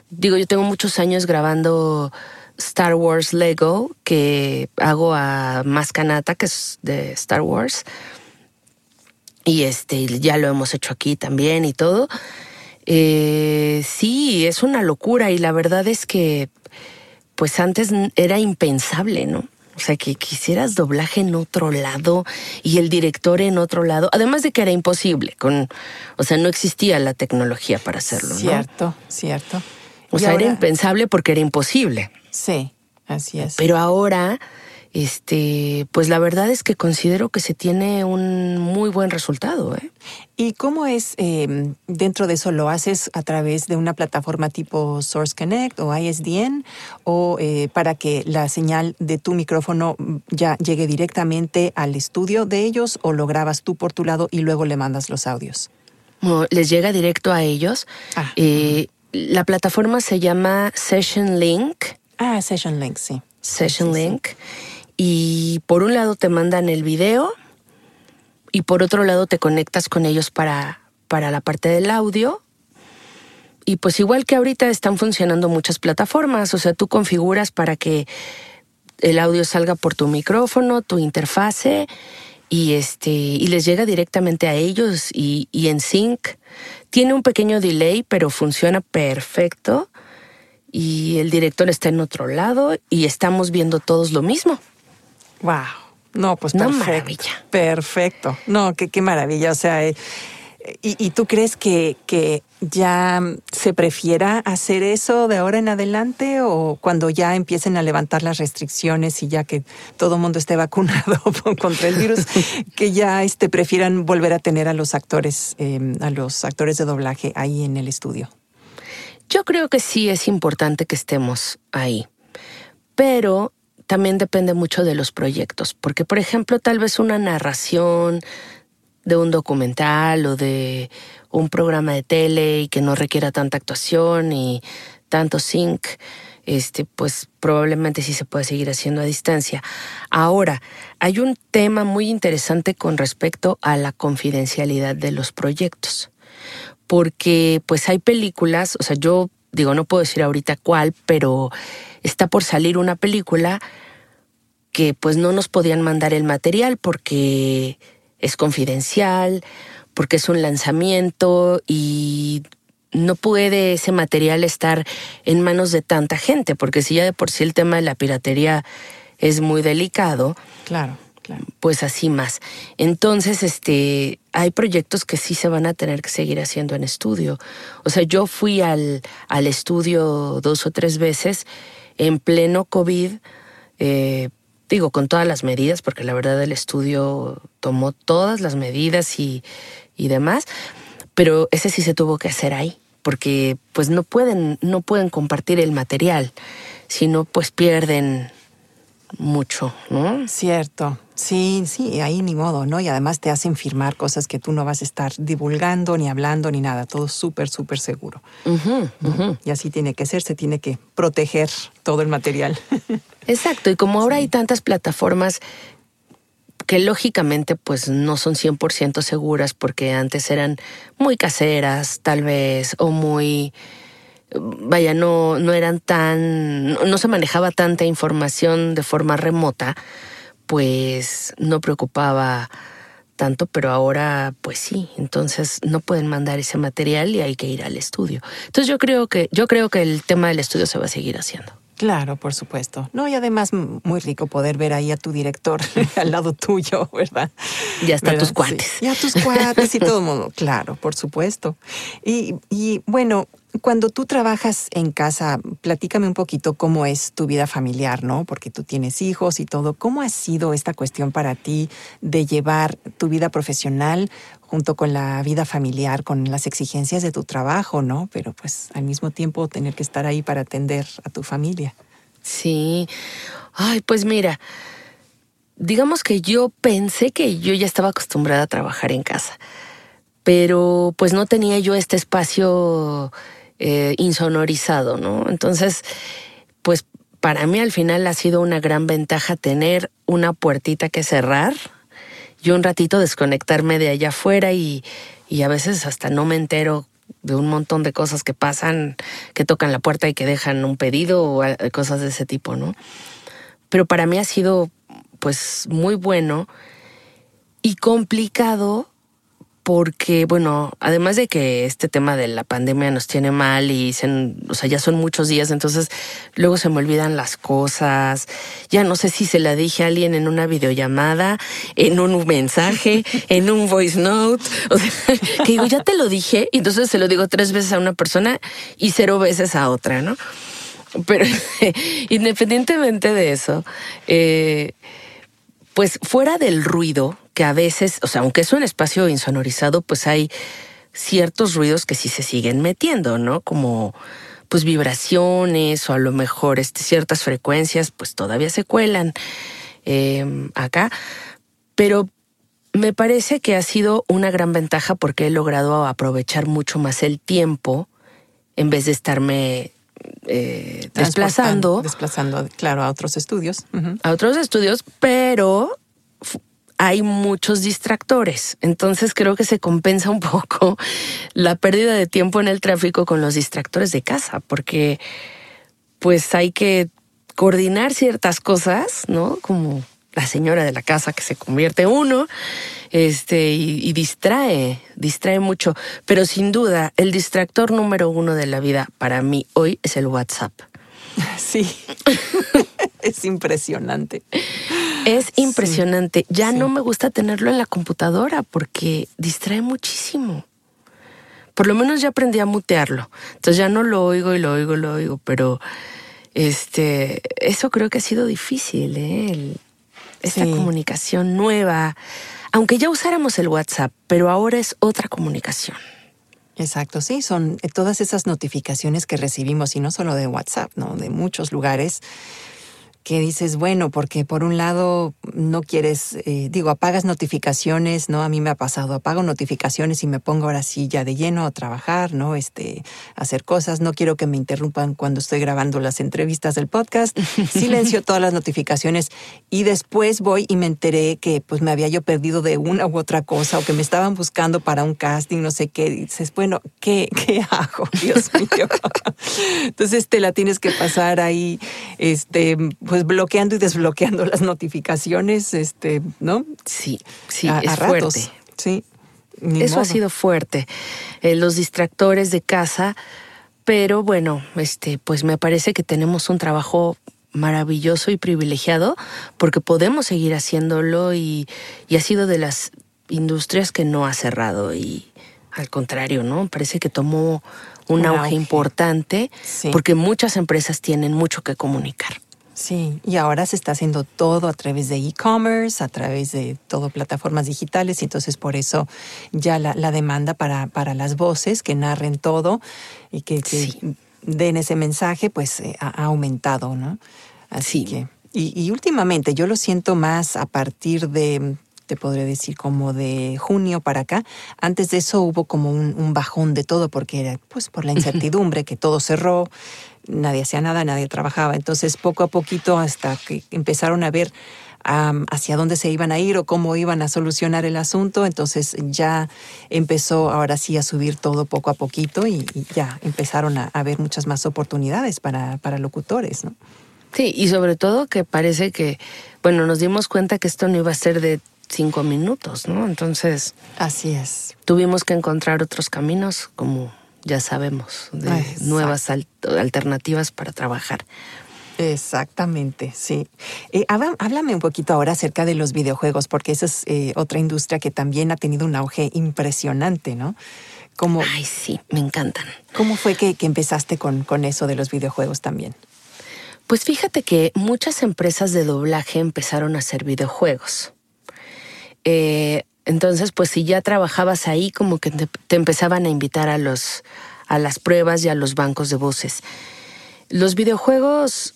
digo, yo tengo muchos años grabando Star Wars Lego, que hago a Mascanata, que es de Star Wars. Y este, ya lo hemos hecho aquí también y todo. Eh, sí, es una locura y la verdad es que pues antes era impensable, ¿no? O sea, que quisieras doblaje en otro lado y el director en otro lado, además de que era imposible, con, o sea, no existía la tecnología para hacerlo, ¿no? Cierto, cierto. O Y sea, era impensable porque era imposible. Sí, así es. Pero ahora, este, pues la verdad es que considero que se tiene un muy buen resultado, ¿eh? ¿Y cómo es eh, dentro de eso? ¿Lo haces a través de una plataforma tipo Source Connect o ISDN o eh, para que la señal de tu micrófono ya llegue directamente al estudio de ellos o lo grabas tú por tu lado y luego le mandas los audios? Les llega directo a ellos. Ah. Eh, la plataforma se llama Session Link. Ah, Session Link, sí. Session Link. Y por un lado te mandan el video y por otro lado te conectas con ellos para, para la parte del audio. Y pues igual que ahorita están funcionando muchas plataformas, o sea, tú configuras para que el audio salga por tu micrófono, tu interfase y este y les llega directamente a ellos y, y en sync. Tiene un pequeño delay, pero funciona perfecto y el director está en otro lado y estamos viendo todos lo mismo. Wow. No, pues Una perfecto. maravilla. Perfecto. No, qué, qué maravilla. O sea, eh, ¿y, y tú crees que, que ya se prefiera hacer eso de ahora en adelante o cuando ya empiecen a levantar las restricciones y ya que todo el mundo esté vacunado contra el virus, que ya este, prefieran volver a tener a los actores, eh, a los actores de doblaje ahí en el estudio? Yo creo que sí es importante que estemos ahí, pero también depende mucho de los proyectos, porque por ejemplo tal vez una narración de un documental o de un programa de tele y que no requiera tanta actuación y tanto sync, este, pues probablemente sí se puede seguir haciendo a distancia. Ahora, hay un tema muy interesante con respecto a la confidencialidad de los proyectos porque pues hay películas, o sea, yo digo, no puedo decir ahorita cuál, pero está por salir una película que pues no nos podían mandar el material porque es confidencial, porque es un lanzamiento y no puede ese material estar en manos de tanta gente, porque si ya de por sí el tema de la piratería es muy delicado, Claro, claro. pues así más. Entonces, este, hay proyectos que sí se van a tener que seguir haciendo en estudio. O sea, yo fui al, al estudio dos o tres veces en pleno COVID, eh, digo, con todas las medidas, porque la verdad el estudio tomó todas las medidas y, y demás, pero ese sí se tuvo que hacer ahí, porque pues no pueden, no pueden compartir el material, sino pues pierden mucho, ¿no? Cierto. Sí, sí, ahí ni modo, ¿no? Y además te hacen firmar cosas que tú no vas a estar divulgando, ni hablando, ni nada. Todo súper, súper seguro. Y así tiene que ser, se tiene que proteger todo el material. Exacto, y como ahora hay tantas plataformas que lógicamente pues no son 100% seguras porque antes eran muy caseras tal vez o muy vaya no no eran tan no se manejaba tanta información de forma remota pues no preocupaba tanto, pero ahora pues sí, entonces no pueden mandar ese material y hay que ir al estudio. Entonces yo creo que yo creo que el tema del estudio se va a seguir haciendo. Claro, por supuesto. No, y además muy rico poder ver ahí a tu director al lado tuyo, ¿verdad? Ya está tus cuates. ya tus cuates y todo el mundo. Claro, por supuesto. Y, y bueno, cuando tú trabajas en casa, platícame un poquito cómo es tu vida familiar, ¿no? Porque tú tienes hijos y todo. ¿Cómo ha sido esta cuestión para ti de llevar tu vida profesional junto con la vida familiar, con las exigencias de tu trabajo, ¿no? Pero pues al mismo tiempo tener que estar ahí para atender a tu familia. Sí. Ay, pues mira, digamos que yo pensé que yo ya estaba acostumbrada a trabajar en casa, pero pues no tenía yo este espacio eh, insonorizado, ¿no? Entonces, pues para mí al final ha sido una gran ventaja tener una puertita que cerrar y un ratito desconectarme de allá afuera y, y a veces hasta no me entero de un montón de cosas que pasan, que tocan la puerta y que dejan un pedido o cosas de ese tipo, ¿no? Pero para mí ha sido pues muy bueno y complicado porque, bueno, además de que este tema de la pandemia nos tiene mal y o sea, ya son muchos días, entonces luego se me olvidan las cosas. Ya no sé si se la dije a alguien en una videollamada, en un mensaje, en un voice note. O sea, que digo, ya te lo dije, y entonces se lo digo tres veces a una persona y cero veces a otra, ¿no? Pero independientemente de eso, eh, pues fuera del ruido, que a veces, o sea, aunque es un espacio insonorizado, pues hay ciertos ruidos que sí se siguen metiendo, ¿no? Como pues vibraciones o a lo mejor este, ciertas frecuencias, pues todavía se cuelan em, acá. Pero me parece que ha sido una gran ventaja porque he logrado aprovechar mucho más el tiempo en vez de estarme eh, desplazando. Desplazando, claro, a otros estudios. A otros estudios, pero hay muchos distractores. Entonces creo que se compensa un poco la pérdida de tiempo en el tráfico con los distractores de casa, porque pues hay que coordinar ciertas cosas, ¿no? Como la señora de la casa que se convierte uno, este, y, y, distrae, distrae mucho. Pero sin duda, el distractor número uno de la vida para mí hoy es el WhatsApp. Sí, es impresionante. Es impresionante. ya no me gusta tenerlo en la computadora porque distrae muchísimo. Por lo menos ya aprendí a mutearlo. Entonces ya no lo oigo y lo oigo y lo oigo, pero este, eso creo que ha sido difícil, ¿eh? esta comunicación nueva. Aunque ya usáramos el WhatsApp, pero ahora es otra comunicación. Exacto, sí, son todas esas notificaciones que recibimos y no solo de WhatsApp, ¿no? De muchos lugares que dices, bueno, porque por un lado no quieres, eh, digo, apagas notificaciones, ¿no? A mí me ha pasado, apago notificaciones y me pongo ahora sí ya de lleno a trabajar, ¿no? Este, hacer cosas, no quiero que me interrumpan cuando estoy grabando las entrevistas del podcast, silencio todas las notificaciones y después voy y me enteré que pues me había yo perdido de una u otra cosa o que me estaban buscando para un casting, no sé qué, dices, bueno, ¿qué, qué hago? Dios mío. Entonces te la tienes que pasar ahí, este, pues bloqueando y desbloqueando las notificaciones, este, ¿no? Sí, sí, es fuerte. Sí. Eso ha sido fuerte. Eh, los distractores de casa, pero bueno, este, pues me parece que tenemos un trabajo maravilloso y privilegiado porque podemos seguir haciéndolo y, y ha sido de las industrias que no ha cerrado y al contrario, ¿no? Parece que tomó un, auge, importante porque muchas empresas tienen mucho que comunicar. Sí, y ahora se está haciendo todo a través de e-commerce, a través de todo plataformas digitales, y entonces por eso ya la, demanda para, para, las voces que narren todo y que, den ese mensaje, pues eh, ha, aumentado, ¿no? Así que, y, últimamente yo lo siento más a partir de, te podré decir, como de junio para acá. Antes de eso hubo como un, un bajón de todo porque era pues por la incertidumbre que todo cerró, nadie hacía nada, nadie trabajaba. Entonces, poco a poquito, hasta que empezaron a ver hacia dónde se iban a ir o cómo iban a solucionar el asunto, entonces ya empezó ahora sí a subir todo poco a poquito y, ya empezaron a haber muchas más oportunidades para, para locutores, ¿no? Sí, y sobre todo que parece que, bueno, nos dimos cuenta que esto no iba a ser de cinco minutos, ¿no? Entonces. Así es. Tuvimos que encontrar otros caminos, como ya sabemos, de nuevas alternativas para trabajar. Exactamente, sí. Eh, háblame un poquito ahora acerca de los videojuegos, porque esa es eh, otra industria que también ha tenido un auge impresionante, ¿no? Ay, sí, me encantan. ¿Cómo fue que, empezaste con, con eso de los videojuegos también? Pues fíjate que muchas empresas de doblaje empezaron a hacer videojuegos. Eh, entonces, pues si ya trabajabas ahí, como que te, te, empezaban a invitar a los a las pruebas y a los bancos de voces. Los videojuegos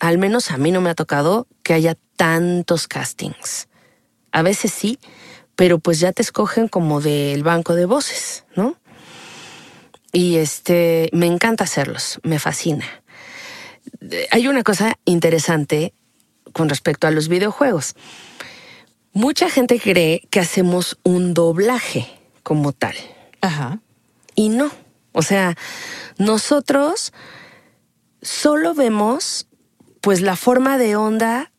al menos a mí no me ha tocado que haya tantos castings. A veces sí, pero pues ya te escogen como del banco de voces, ¿no? Y este, me encanta hacerlos, me fascina. Hay una cosa interesante con respecto a los videojuegos. Mucha gente cree que hacemos un doblaje como tal. Ajá. Y no. O sea, nosotros solo vemos pues la forma de onda,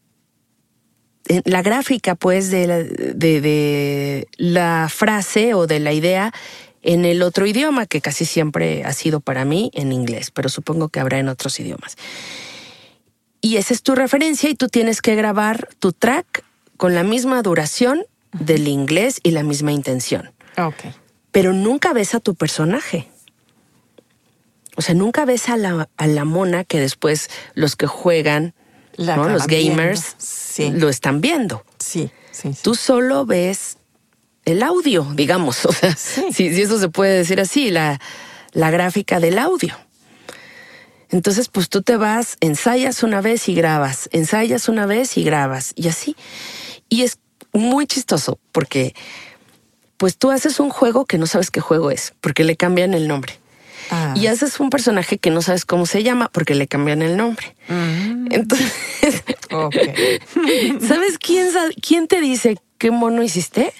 eh, la gráfica pues de la, de, la frase o de la idea en el otro idioma, que casi siempre ha sido para mí en inglés, pero supongo que habrá en otros idiomas. Y esa es tu referencia y tú tienes que grabar tu track con la misma duración del inglés y la misma intención. Okay. Pero nunca ves a tu personaje. O sea, nunca ves a la, a la mona que después los que juegan, los gamers, lo están viendo. Sí, sí, Tú solo ves el audio, digamos. O sea, si, eso se puede decir así, la, la gráfica del audio. Entonces, pues tú te vas, ensayas una vez y grabas, ensayas una vez y grabas, y así. Y es muy chistoso porque, pues tú haces un juego que no sabes qué juego es, porque le cambian el nombre. Ah. Y haces un personaje que no sabes cómo se llama porque le cambian el nombre. Mm. Entonces, ¿sabes quién, quién te dice qué mono hiciste?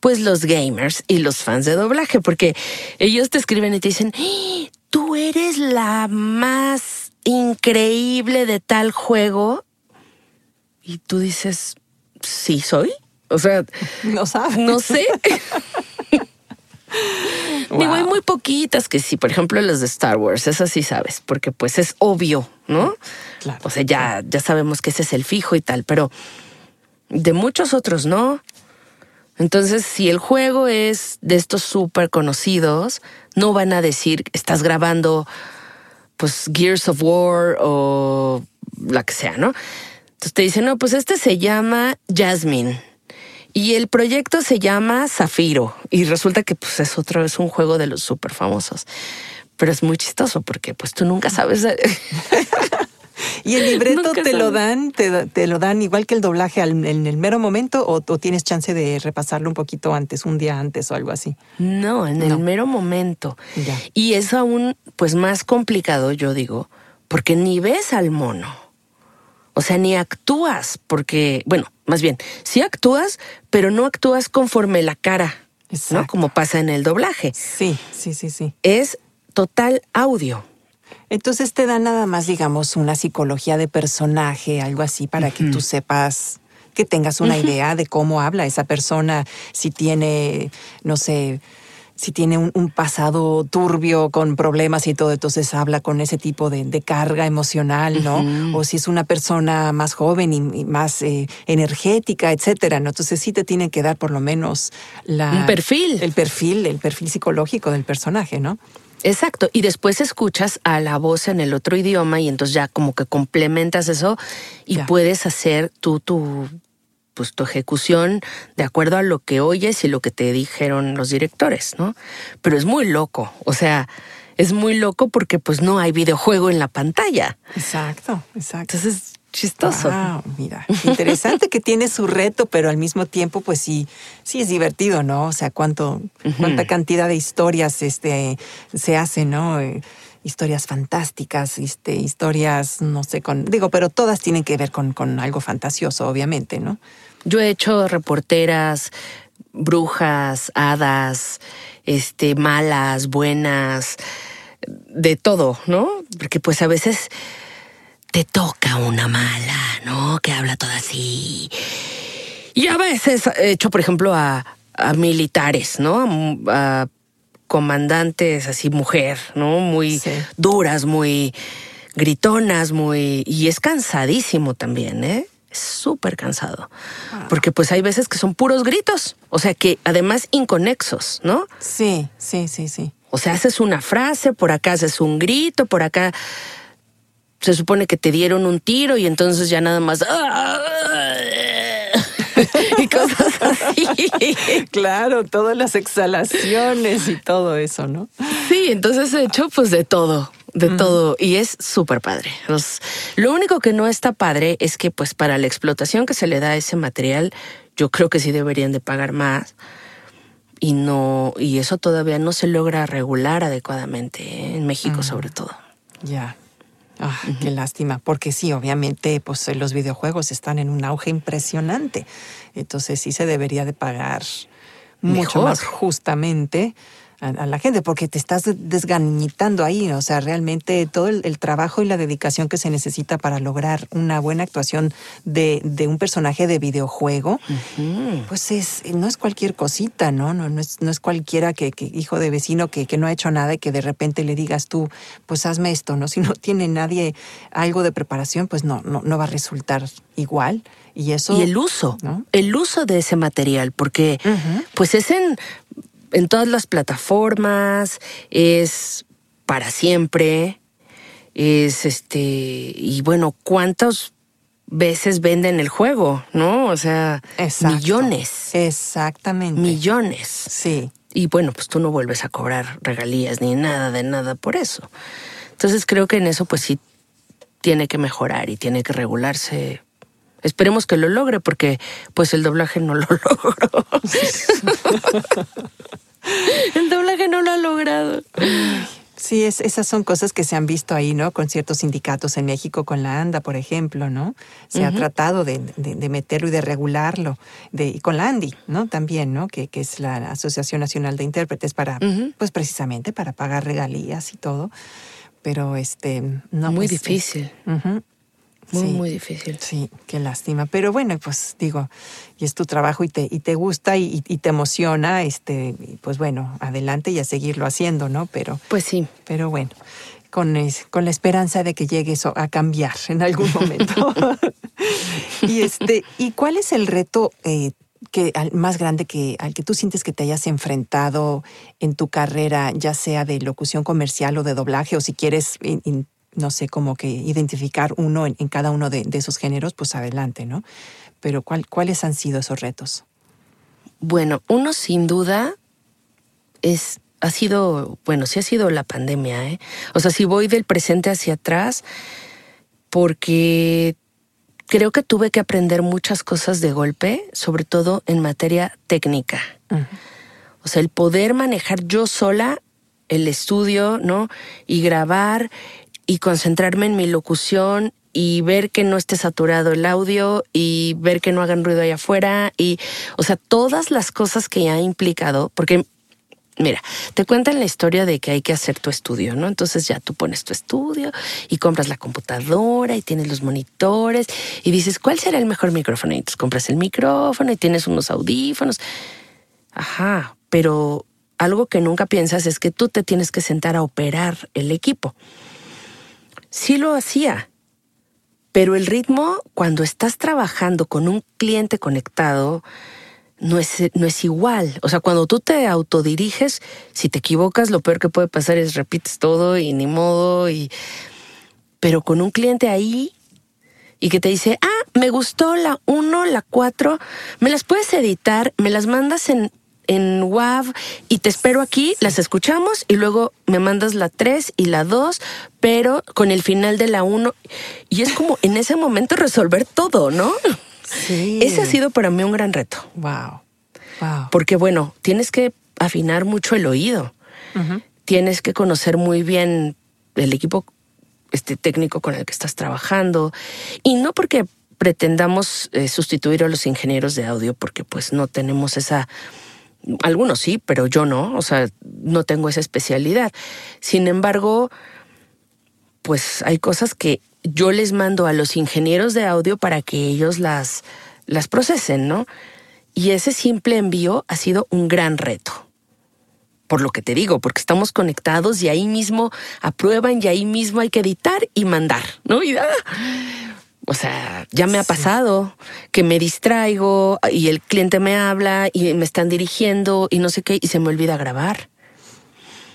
Pues los gamers y los fans de doblaje, porque ellos te escriben y te dicen, ¡Ah! tú eres la más increíble de tal juego. Y tú dices, sí soy. O sea, no sabes. No sé. Digo, hay muy poquitas que sí, por ejemplo, las de Star Wars, esas sí sabes, porque pues es obvio, ¿no? Claro. O sea, ya, ya sabemos que ese es el fijo y tal, pero de muchos otros no. Entonces, si el juego es de estos súper conocidos, no van a decir, estás grabando, pues, Gears of War o la que sea, ¿no? Entonces te dicen, no, pues este se llama Jasmine. Y el proyecto se llama Zafiro y resulta que pues es otro, es un juego de los súper famosos. Pero es muy chistoso porque pues tú nunca sabes. ¿Y el libreto te lo dan, te, lo dan igual que el doblaje en el mero momento o, tienes chance de repasarlo un poquito antes, un día antes o algo así? No, en el mero momento. Y es aún pues más complicado, yo digo, porque ni ves al mono. O sea, ni actúas, porque, bueno, más bien, sí actúas, pero no actúas conforme la cara, ¿no? Como pasa en el doblaje. Sí, sí, sí, sí. Es total audio. Entonces te da nada más, digamos, una psicología de personaje, algo así, para que tú sepas, que tengas una idea de cómo habla esa persona, si tiene, no sé, si tiene un, pasado turbio con problemas y todo, entonces habla con ese tipo de, carga emocional, ¿no? O si es una persona más joven y, más eh, energética, etcétera, ¿no? Entonces sí te tiene que dar por lo menos la... Un perfil. El perfil, el perfil psicológico del personaje, ¿no? Exacto, y después escuchas a la voz en el otro idioma y entonces ya como que complementas eso y puedes hacer tú tu pues tu ejecución de acuerdo a lo que oyes y lo que te dijeron los directores, ¿no? Pero es muy loco, o sea, es muy loco porque pues no hay videojuego en la pantalla. Exacto, exacto. Entonces, chistoso. mira, interesante que tiene su reto, pero al mismo tiempo, pues sí, sí es divertido, ¿no? O sea, cuánto, cuánta cantidad de historias este, se hacen, ¿no? Eh, historias fantásticas, este, historias, no sé, con, digo, pero todas tienen que ver con, con algo fantasioso, obviamente, ¿no? Yo he hecho reporteras, brujas, hadas, este, malas, buenas, de todo, ¿no? Porque pues a veces te toca una mala, ¿no? Que habla todo así. Y a veces he hecho, por ejemplo, a, a militares, ¿no? A, comandantes así mujer, ¿no? Muy duras, muy gritonas, muy... Y es cansadísimo también, ¿eh? Súper cansado. Ah. Porque pues hay veces que son puros gritos, o sea que además inconexos, ¿no? Sí, sí, sí, sí. O sea, haces una frase, por acá haces un grito, por acá se supone que te dieron un tiro y entonces ya nada más... y cosas así. Claro, todas las exhalaciones y todo eso, ¿no? Sí, entonces he hecho pues de todo, de todo y es súper padre. lo único que no está padre es que pues para la explotación que se le da a ese material, yo creo que sí deberían de pagar más y no y eso todavía no se logra regular adecuadamente ¿eh? en México sobre todo. Ya. Ah, qué lástima, porque sí, obviamente, pues los videojuegos están en un auge impresionante. Entonces sí se debería de pagar mucho más justamente a, la gente, porque te estás desgañitando ahí, o sea, realmente todo el, trabajo y la dedicación que se necesita para lograr una buena actuación de, de un personaje de videojuego, pues es, no es cualquier cosita, ¿no? No, no, es, no es cualquiera que, que hijo de vecino que, que, no ha hecho nada y que de repente le digas tú, pues hazme esto, ¿no? Si no tiene nadie algo de preparación, pues no, no, no va a resultar igual. Y eso. Y el uso, el uso de ese material, porque pues es en en todas las plataformas, es para siempre, es este, y bueno, ¿cuántas veces venden el juego? ¿No? O sea, millones. Exactamente. Millones. Sí. Y bueno, pues tú no vuelves a cobrar regalías ni nada de nada por eso. Entonces creo que en eso pues sí tiene que mejorar y tiene que regularse Esperemos que lo logre porque pues el doblaje no lo logró. el doblaje no lo ha logrado. Sí, es, esas son cosas que se han visto ahí, ¿no? Con ciertos sindicatos en México, con la ANDA, por ejemplo, ¿no? Se ha tratado de, de, meterlo y de regularlo. De, y con la ANDI, ¿no? También, ¿no? Que, que es la Asociación Nacional de Intérpretes para, pues precisamente para pagar regalías y todo. Pero este, no. Muy pues, difícil. Muy, muy difícil. Sí, qué lástima. Pero bueno, pues digo, y es tu trabajo y te, y te gusta y, te emociona, este, pues bueno, adelante y a seguirlo haciendo, ¿no? Pero. Pues sí. Pero bueno, con, con la esperanza de que llegue eso a cambiar en algún momento. y este, ¿y cuál es el reto eh, que más grande que al que tú sientes que te hayas enfrentado en tu carrera, ya sea de locución comercial o de doblaje, o si quieres no sé, cómo que identificar uno en, cada uno de, esos géneros, pues adelante, ¿no? Pero ¿cuáles han sido esos retos? Bueno, uno sin duda es, ha sido, bueno, sí ha sido la pandemia, ¿eh? O sea, si voy del presente hacia atrás, porque creo que tuve que aprender muchas cosas de golpe, sobre todo en materia técnica. O sea, el poder manejar yo sola el estudio, ¿no? Y grabar y concentrarme en mi locución y ver que no esté saturado el audio y ver que no hagan ruido allá afuera y, o sea, todas las cosas que ha implicado, porque Mira, te cuentan la historia de que hay que hacer tu estudio, ¿no? Entonces ya tú pones tu estudio y compras la computadora y tienes los monitores y dices, ¿cuál será el mejor micrófono? Y compras el micrófono y tienes unos audífonos. Ajá, pero algo que nunca piensas es que tú te tienes que sentar a operar el equipo sí lo hacía. Pero el ritmo, cuando estás trabajando con un cliente conectado, no es, no es igual. O sea, cuando tú te autodiriges, si te equivocas, lo peor que puede pasar es repites todo y ni modo. Y... Pero con un cliente ahí y que te dice, ah, me gustó la 1, la 4, me las puedes editar, me las mandas en en WAV y te espero aquí, las escuchamos y luego me mandas la 3 y la 2, pero con el final de la 1. Y es como en ese momento resolver todo, ¿no? Sí. Ese ha sido para mí un gran reto. Wow. Wow. Porque bueno, tienes que afinar mucho el oído. Tienes que conocer muy bien el equipo este técnico con el que estás trabajando y no porque pretendamos eh, sustituir a los ingenieros de audio porque pues no tenemos esa algunos sí, pero yo no, o sea, no tengo esa especialidad. Sin embargo, pues hay cosas que yo les mando a los ingenieros de audio para que ellos las, las procesen, ¿no? Y ese simple envío ha sido un gran reto. Por lo que te digo, porque estamos conectados y ahí mismo aprueban y ahí mismo hay que editar y mandar, ¿no? Y, ah, o sea, ya me ha pasado que me distraigo y el cliente me habla y me están dirigiendo y no sé qué y se me olvida grabar.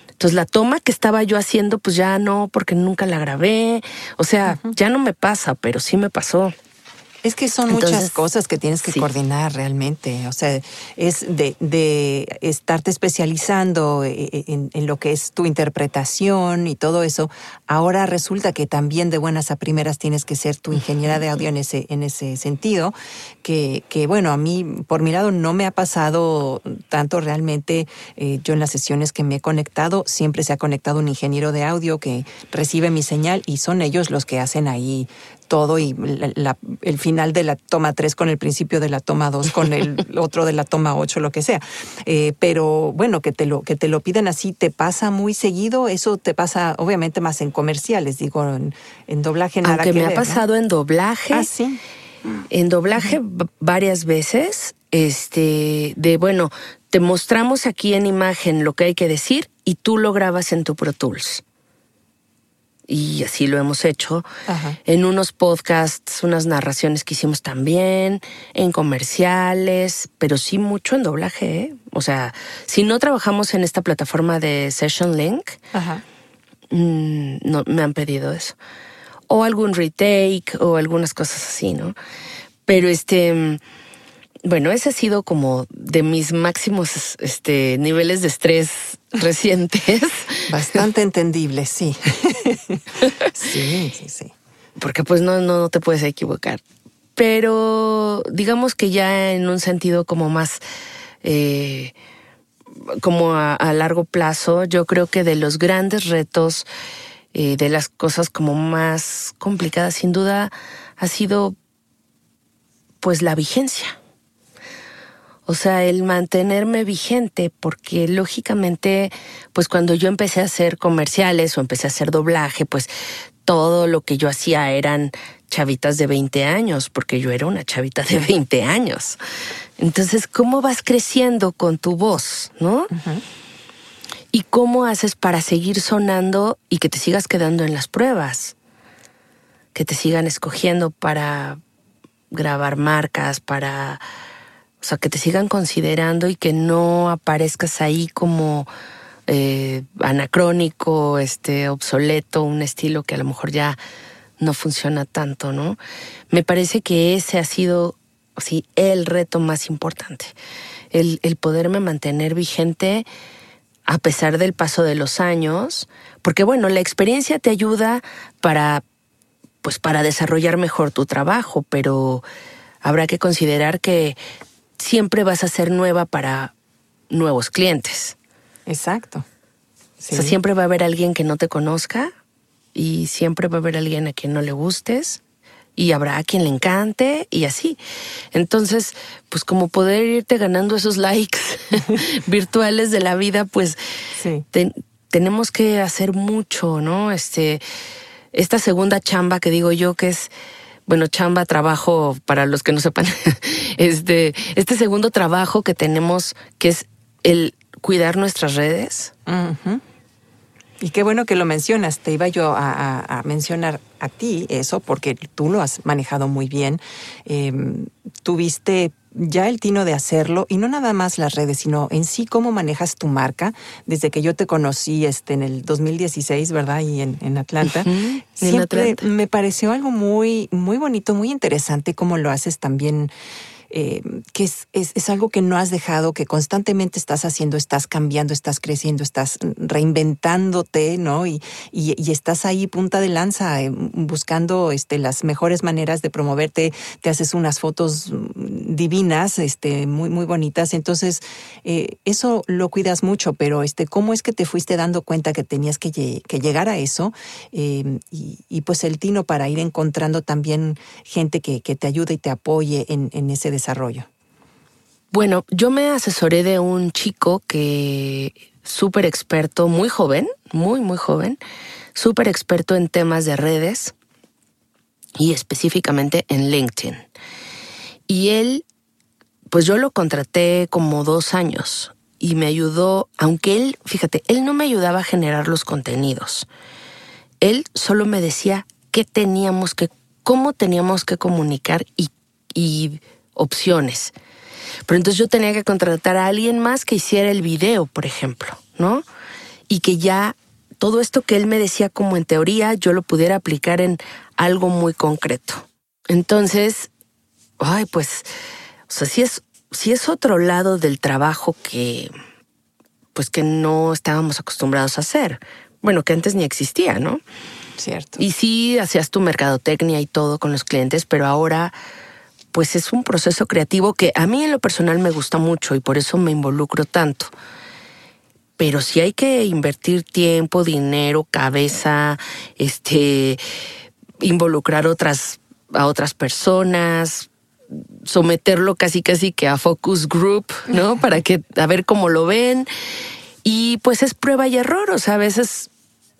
Entonces la toma que estaba yo haciendo, pues ya no, porque nunca la grabé. O sea, ya no me pasa, pero sí me pasó. Es que son muchas cosas que tienes que coordinar realmente. O sea, es de, de estarte especializando eh, eh, en, lo que es tu interpretación y todo eso. Ahora resulta que también de buenas a primeras tienes que ser tu ingeniera de audio en ese, en ese sentido. Que, que bueno, a mí, por mi lado, no me ha pasado tanto realmente. Eh, yo en las sesiones que me he conectado, siempre se ha conectado un ingeniero de audio que recibe mi señal y son ellos los que hacen ahí todo y el final de la toma 3 con el principio de la toma 2 con el otro de la toma 8, lo que sea. Eh, pero bueno, que te, lo, que te lo piden así, ¿te pasa muy seguido? Eso te pasa obviamente más en comerciales, digo, en, doblaje nada Aunque me ha pasado en doblaje. Ah, sí. En doblaje varias veces, este, de bueno, te mostramos aquí en imagen lo que hay que decir y tú lo grabas en tu Pro Tools y así lo hemos hecho, en unos podcasts, unas narraciones que hicimos también, en comerciales, pero sí mucho en doblaje. ¿eh? O sea, si no trabajamos en esta plataforma de Session Link, mm, no, me han pedido eso. O algún retake o algunas cosas así, ¿no? Pero este bueno, ese ha sido como de mis máximos este, niveles de estrés recientes. Bastante entendible, sí. sí, sí, sí. Porque pues no, no, te puedes equivocar. Pero digamos que ya en un sentido como más... Eh, como a, largo plazo, yo creo que de los grandes retos, eh, de las cosas como más complicadas, sin duda, ha sido pues la vigencia o sea, el mantenerme vigente, porque lógicamente, pues cuando yo empecé a hacer comerciales o empecé a hacer doblaje, pues todo lo que yo hacía eran chavitas de 20 años, porque yo era una chavita de 20 años. Entonces, ¿cómo vas creciendo con tu voz, no? ¿Y cómo haces para seguir sonando y que te sigas quedando en las pruebas? Que te sigan escogiendo para grabar marcas, para o sea, que te sigan considerando y que no aparezcas ahí como eh, anacrónico, este, obsoleto, un estilo que a lo mejor ya no funciona tanto, ¿no? Me parece que ese ha sido, sí, el reto más importante. El, el poderme mantener vigente a pesar del paso de los años, porque bueno, la experiencia te ayuda para, pues para desarrollar mejor tu trabajo, pero habrá que considerar que siempre vas a ser nueva para nuevos clientes. Exacto. O sea, siempre va a haber alguien que no te conozca y siempre va a haber alguien a quien no le gustes y habrá a quien le encante y así. Entonces, pues como poder irte ganando esos likes virtuales de la vida, pues tenemos que hacer mucho, ¿no? Este, esta segunda chamba que digo yo que es bueno, chamba, trabajo, para los que no sepan, este, este segundo trabajo que tenemos, que es el cuidar nuestras redes. Y qué bueno que lo mencionas. Te iba yo a, mencionar a ti eso porque tú lo has manejado muy bien. Em, tuviste ya el tino de hacerlo y no nada más las redes, sino en sí cómo manejas tu marca. Desde que yo te conocí este, en el 2016, ¿verdad? Y en, Atlanta. Siempre me pareció algo muy, muy bonito, muy interesante cómo lo haces también eh, que es, es, algo que no has dejado, que constantemente estás haciendo, estás cambiando, estás creciendo, estás reinventándote, ¿no? Y, y, estás ahí punta de lanza, eh, buscando este, las mejores maneras de promoverte, te haces unas fotos mm, divinas, este, muy, muy bonitas. Entonces, eh, eso lo cuidas mucho, pero este, ¿cómo es que te fuiste dando cuenta que tenías que, que llegar a eso? y, y, pues el tino para ir encontrando también gente que, que te ayude y te apoye en, en ese desarrollo Bueno, yo me asesoré de un chico que súper experto, muy joven, muy, muy joven, súper experto en temas de redes y específicamente en LinkedIn. Y él, pues yo lo contraté como dos años y me ayudó, aunque él, fíjate, él no me ayudaba a generar los contenidos. Él solo me decía qué teníamos que, cómo teníamos que comunicar y opciones. Pero entonces yo tenía que contratar a alguien más que hiciera el video, por ejemplo, ¿no? Y que ya todo esto que él me decía como en teoría, yo lo pudiera aplicar en algo muy concreto. Entonces, ay, pues, o sea, si es, si es otro lado del trabajo que, pues que no estábamos acostumbrados a hacer. Bueno, que antes ni existía, ¿no? Cierto. Y sí hacías tu mercadotecnia y todo con los clientes, pero ahora pues es un proceso creativo que a mí en lo personal me gusta mucho y por eso me involucro tanto. Pero si hay que invertir tiempo, dinero, cabeza, este, involucrar otras, a otras personas, someterlo casi casi que a focus group, ¿no? Para que a ver cómo lo ven. Y pues es prueba y error, o sea, a veces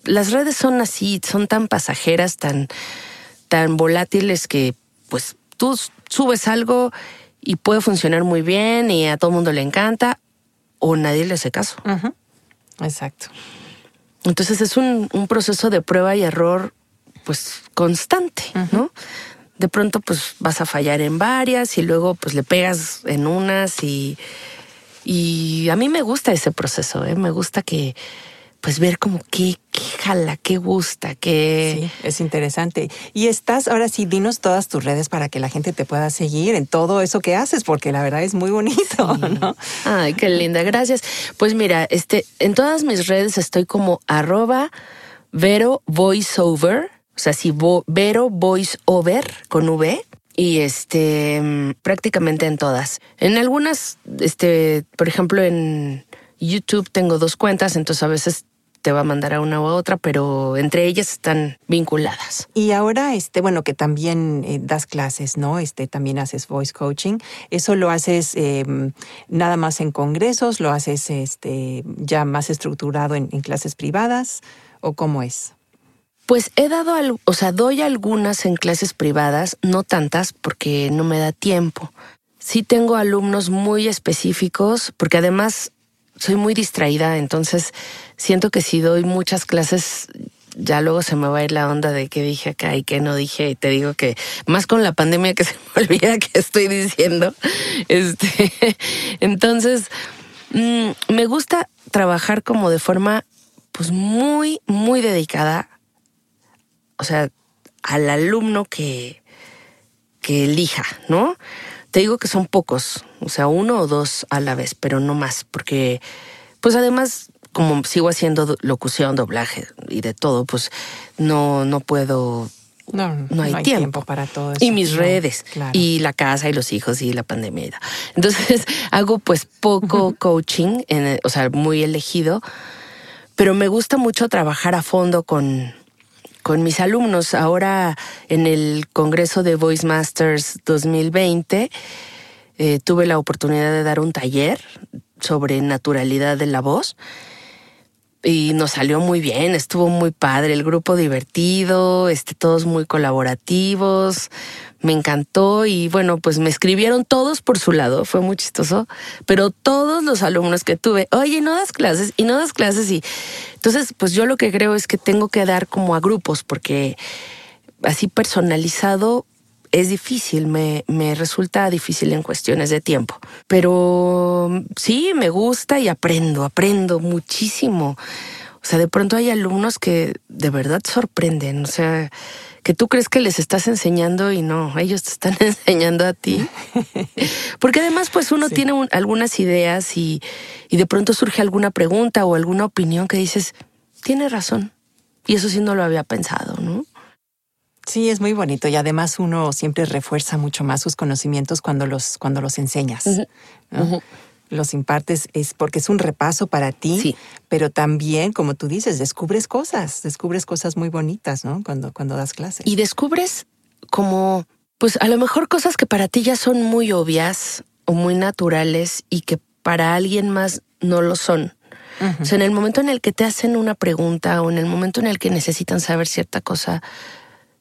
las redes son así, son tan pasajeras, tan, tan volátiles que pues tú subes algo y puede funcionar muy bien y a todo el mundo le encanta o nadie le hace caso. Exacto. Entonces es un, un, proceso de prueba y error pues constante, ¿no? De pronto pues vas a fallar en varias y luego pues le pegas en unas y, y a mí me gusta ese proceso, ¿eh? me gusta que pues ver como qué, qué jala, qué gusta, qué... Sí, es interesante. Y estás, ahora sí, dinos todas tus redes para que la gente te pueda seguir en todo eso que haces, porque la verdad es muy bonito, ¿no? Ay, qué linda, gracias. Pues mira, este, en todas mis redes estoy como arroba Vero Voiceover, o sea, si Vero Voiceover con V, y este prácticamente en todas. En algunas, este, por ejemplo, en YouTube tengo dos cuentas, entonces a veces te va a mandar a una u otra, pero entre ellas están vinculadas. Y ahora, este, bueno, que también eh, das clases, ¿no? Este, también haces voice coaching. ¿Eso lo haces em, nada más en congresos? ¿Lo haces este, ya más estructurado en, clases privadas? ¿O cómo es? Pues he dado, o sea, doy algunas en clases privadas, no tantas porque no me da tiempo. Sí tengo alumnos muy específicos, porque además soy muy distraída, entonces siento que si doy muchas clases, ya luego se me va a ir la onda de qué dije acá y qué no dije. Y te digo que más con la pandemia que se me olvida que estoy diciendo. Este, entonces, mm, me gusta trabajar como de forma pues muy, muy dedicada. O sea, al alumno que, que elija, ¿no? Te digo que son pocos, o sea, uno o dos a la vez, pero no más, porque pues además como sigo haciendo locución, doblaje y de todo, pues no, no puedo no, no, hay, tiempo. para todo eso. Y mis redes, y la casa, y los hijos, y la pandemia. Entonces hago pues poco coaching, en, o sea, muy elegido, pero me gusta mucho trabajar a fondo con, con mis alumnos. Ahora en el Congreso de Voice Masters 2020 eh, tuve la oportunidad de dar un taller sobre naturalidad de la voz y nos salió muy bien, estuvo muy padre, el grupo divertido, este, todos muy colaborativos, me encantó y bueno, pues me escribieron todos por su lado, fue muy chistoso, pero todos los alumnos que tuve, oye, no das clases y no das clases y entonces pues yo lo que creo es que tengo que dar como a grupos porque así personalizado es difícil, me, me resulta difícil en cuestiones de tiempo, pero sí, me gusta y aprendo, aprendo muchísimo. O sea, de pronto hay alumnos que de verdad sorprenden, o sea, que tú crees que les estás enseñando y no, ellos te están enseñando a ti. Porque además, pues uno tiene algunas ideas y, y de pronto surge alguna pregunta o alguna opinión que dices, tiene razón. Y eso sí no lo había pensado, ¿no? Sí, es muy bonito y además uno siempre refuerza mucho más sus conocimientos cuando los, cuando los enseñas los impartes es porque es un repaso para ti, pero también, como tú dices, descubres cosas, descubres cosas muy bonitas, ¿no? Cuando, cuando das clases. Y descubres como, pues a lo mejor cosas que para ti ya son muy obvias o muy naturales y que para alguien más no lo son. O sea, en el momento en el que te hacen una pregunta o en el momento en el que necesitan saber cierta cosa,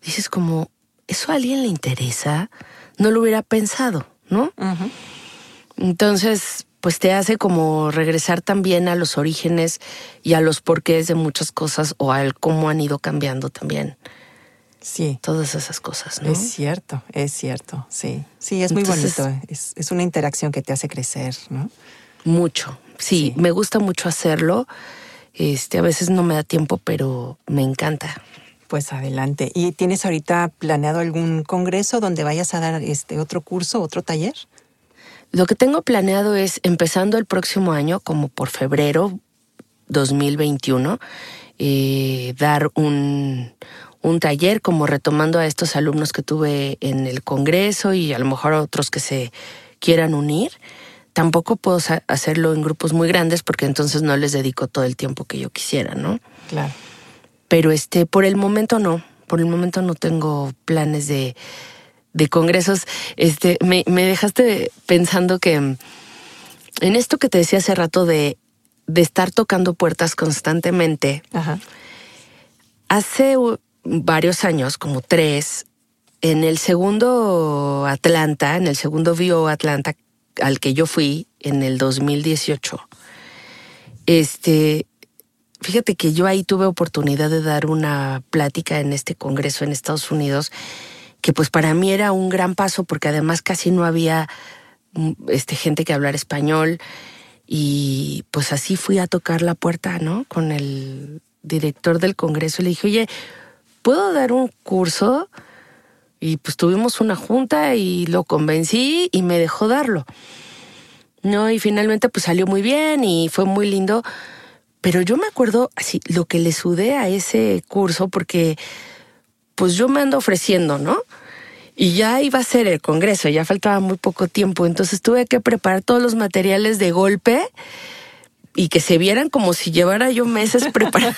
dices como, ¿eso a alguien le interesa? No lo hubiera pensado. ¿no? Entonces, pues te hace como regresar también a los orígenes y a los porqués de muchas cosas o al cómo han ido cambiando también. Sí. Todas esas cosas, ¿no? Es cierto, es cierto, sí. Sí, es muy bonito. Es, es, una interacción que te hace crecer, ¿no? Mucho. Sí, me gusta mucho hacerlo. Este, a veces no me da tiempo, pero me encanta. Pues adelante. ¿Y tienes ahorita planeado algún congreso donde vayas a dar este otro curso, otro taller? Lo que tengo planeado es, empezando el próximo año, como por febrero 2021, eh, dar un, un taller como retomando a estos alumnos que tuve en el Congreso y a lo mejor otros que se quieran unir. Tampoco puedo hacerlo en grupos muy grandes porque entonces no les dedico todo el tiempo que yo quisiera, ¿no? Claro. Pero este, por el momento no. Por el momento no tengo planes de, de congresos. Este, me, me dejaste pensando que en esto que te decía hace rato de, de estar tocando puertas constantemente. Ajá. Hace varios años, como tres, en el segundo Atlanta, en el segundo Bio Atlanta al que yo fui en el 2018, este, fíjate que yo ahí tuve oportunidad de dar una plática en este congreso en Estados Unidos, que pues para mí era un gran paso porque además casi no había mm, este, gente que hablar español y pues así fui a tocar la puerta, ¿no? Con el director del congreso y le dije, oye, ¿puedo dar un curso? Y pues tuvimos una junta y lo convencí y me dejó darlo. No, y finalmente pues salió muy bien y fue muy lindo. Pero yo me acuerdo así, lo que le sudé a ese curso porque pues yo me ando ofreciendo, ¿no? Y ya iba a ser el congreso, ya faltaba muy poco tiempo, entonces tuve que preparar todos los materiales de golpe y que se vieran como si llevara yo meses preparando.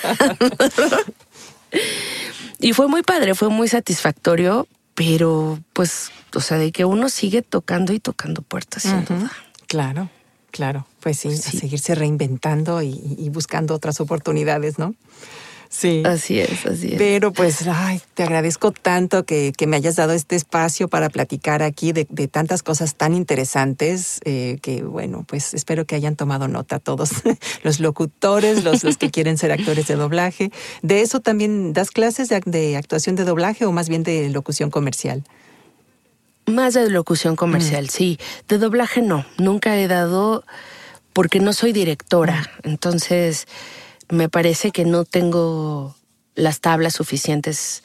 Y fue muy padre, fue muy satisfactorio, pero pues, o sea, de que uno sigue tocando y tocando puertas, sin duda. Claro, claro, pues sí, a seguirse reinventando y, buscando otras oportunidades, ¿no? Sí. Así es, así es. Pero pues, ay, te agradezco tanto que, me hayas dado este espacio para platicar aquí de, tantas cosas tan interesantes eh, que, bueno, pues espero que hayan tomado nota todos los locutores, los, los que quieren ser actores de doblaje. ¿De eso también das clases de, de actuación de doblaje o más bien de locución comercial? Más de locución comercial, mm. sí. De doblaje no, nunca he dado porque no soy directora. Mm. Entonces me parece que no tengo las tablas suficientes,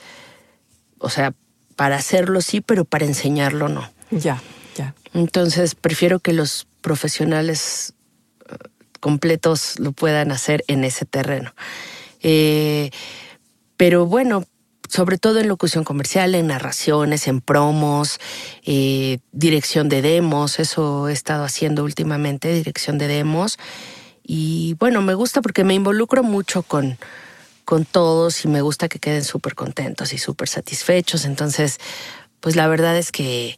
o sea, para hacerlo sí, pero para enseñarlo no. Ya, ya. Entonces prefiero que los profesionales eh, completos lo puedan hacer en ese terreno. Eh, pero bueno, sobre todo en locución comercial, en narraciones, en promos, eh, dirección de demos, eso he estado haciendo últimamente, dirección de demos. Y bueno, me gusta porque me involucro mucho con, con todos y me gusta que queden súper contentos y súper satisfechos. Entonces, pues la verdad es que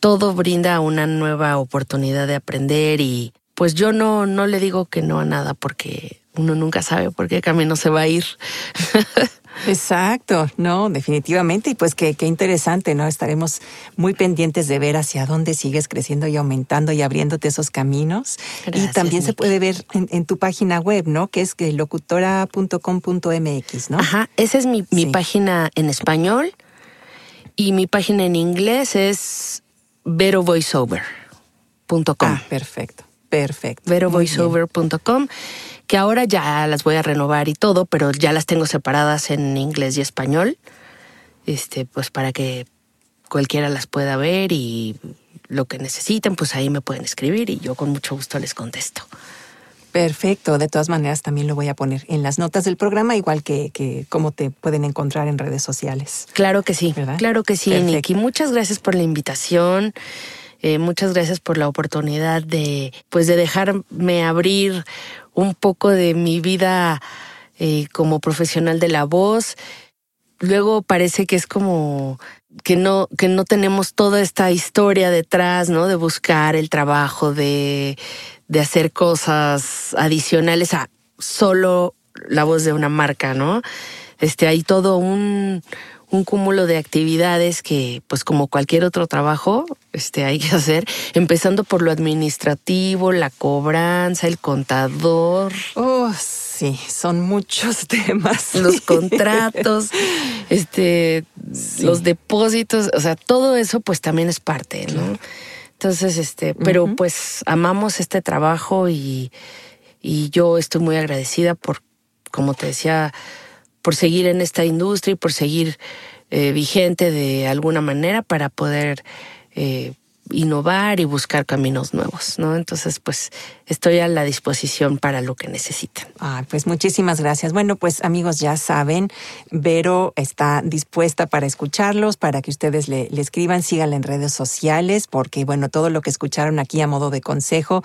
todo brinda una nueva oportunidad de aprender y pues yo no, no le digo que no a nada porque uno nunca sabe por qué camino se va a ir. Exacto, no, definitivamente. Y pues qué, qué interesante, ¿no? Estaremos muy pendientes de ver hacia dónde sigues creciendo y aumentando y abriéndote esos caminos. y también se puede ver en, tu página web, ¿no? Que es locutora.com.mx, ¿no? Ajá, esa es mi, página en español y mi página en inglés es verovoiceover.com. Ah, perfecto, perfecto. verovoiceover.com que ahora ya las voy a renovar y todo, pero ya las tengo separadas en inglés y español, este, pues para que cualquiera las pueda ver y lo que necesiten, pues ahí me pueden escribir y yo con mucho gusto les contesto. Perfecto, de todas maneras también lo voy a poner en las notas del programa, igual que, que cómo te pueden encontrar en redes sociales. Claro que sí, claro que sí, Nicky. Muchas gracias por la invitación. Eh, muchas gracias por la oportunidad de, pues, de dejarme abrir un poco de mi vida eh, como profesional de la voz. Luego parece que es como que no, que no tenemos toda esta historia detrás, ¿no? De buscar el trabajo, de, de hacer cosas adicionales a solo la voz de una marca, ¿no? Este, hay todo un, un cúmulo de actividades que, pues como cualquier otro trabajo, este, hay que hacer, empezando por lo administrativo, la cobranza, el contador. Oh, sí, son muchos temas. Los contratos, este, los depósitos, o sea, todo eso pues también es parte, ¿no? Entonces, este, pero pues amamos este trabajo y, y yo estoy muy agradecida por, como te decía, por seguir en esta industria y por seguir eh, vigente de alguna manera para poder eh, innovar y buscar caminos nuevos, ¿no? Entonces, pues estoy a la disposición para lo que necesiten. Ah, pues muchísimas gracias. Bueno, pues amigos, ya saben, Vero está dispuesta para escucharlos, para que ustedes le, escriban, síganla en redes sociales, porque bueno, todo lo que escucharon aquí a modo de consejo,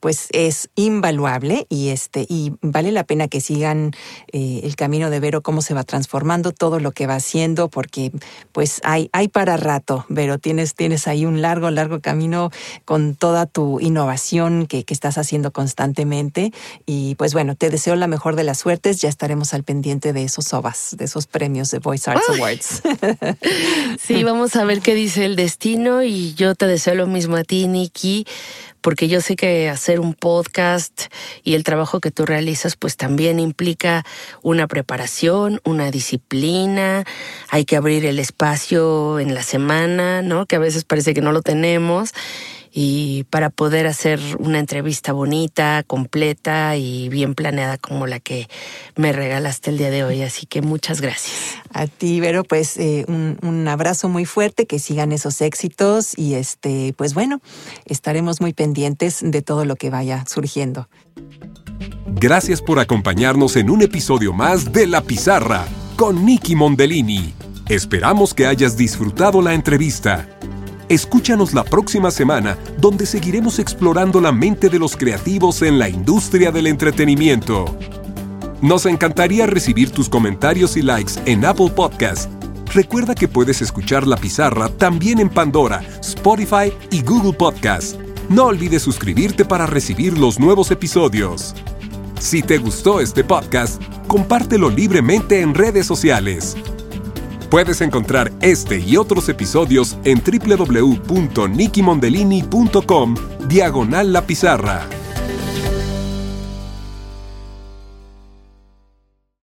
pues es invaluable y este, y vale la pena que sigan eh, el camino de Vero, cómo se va transformando, todo lo que va haciendo, porque pues hay, hay para rato, Vero, tienes, tienes ahí un largo, largo camino con toda tu innovación que, que estás haciendo constantemente. Y pues bueno, te deseo la mejor de las suertes. Ya estaremos al pendiente de esos OVAs, de esos premios de Voice Arts Awards. sí, vamos a ver qué dice el destino y yo te deseo lo mismo a ti, Nikki porque yo sé que hacer un podcast y el trabajo que tú realizas pues también implica una preparación, una disciplina, hay que abrir el espacio en la semana, ¿no? Que a veces parece que no lo tenemos y para poder hacer una entrevista bonita, completa y bien planeada como la que me regalaste el día de hoy. Así que muchas gracias. A ti, Vero, pues eh, un, un, abrazo muy fuerte, que sigan esos éxitos y este, pues bueno, estaremos muy pendientes de todo lo que vaya surgiendo. Gracias por acompañarnos en un episodio más de La Pizarra con Nicky Mondellini. Esperamos que hayas disfrutado la entrevista. Escúchanos la próxima semana, donde seguiremos explorando la mente de los creativos en la industria del entretenimiento. Nos encantaría recibir tus comentarios y likes en Apple Podcast. Recuerda que puedes escuchar La Pizarra también en Pandora, Spotify y Google Podcast. No olvides suscribirte para recibir los nuevos episodios. Si te gustó este podcast, compártelo libremente en redes sociales. Puedes encontrar este y otros episodios en www.nikimondellini.com diagonal la pizarra.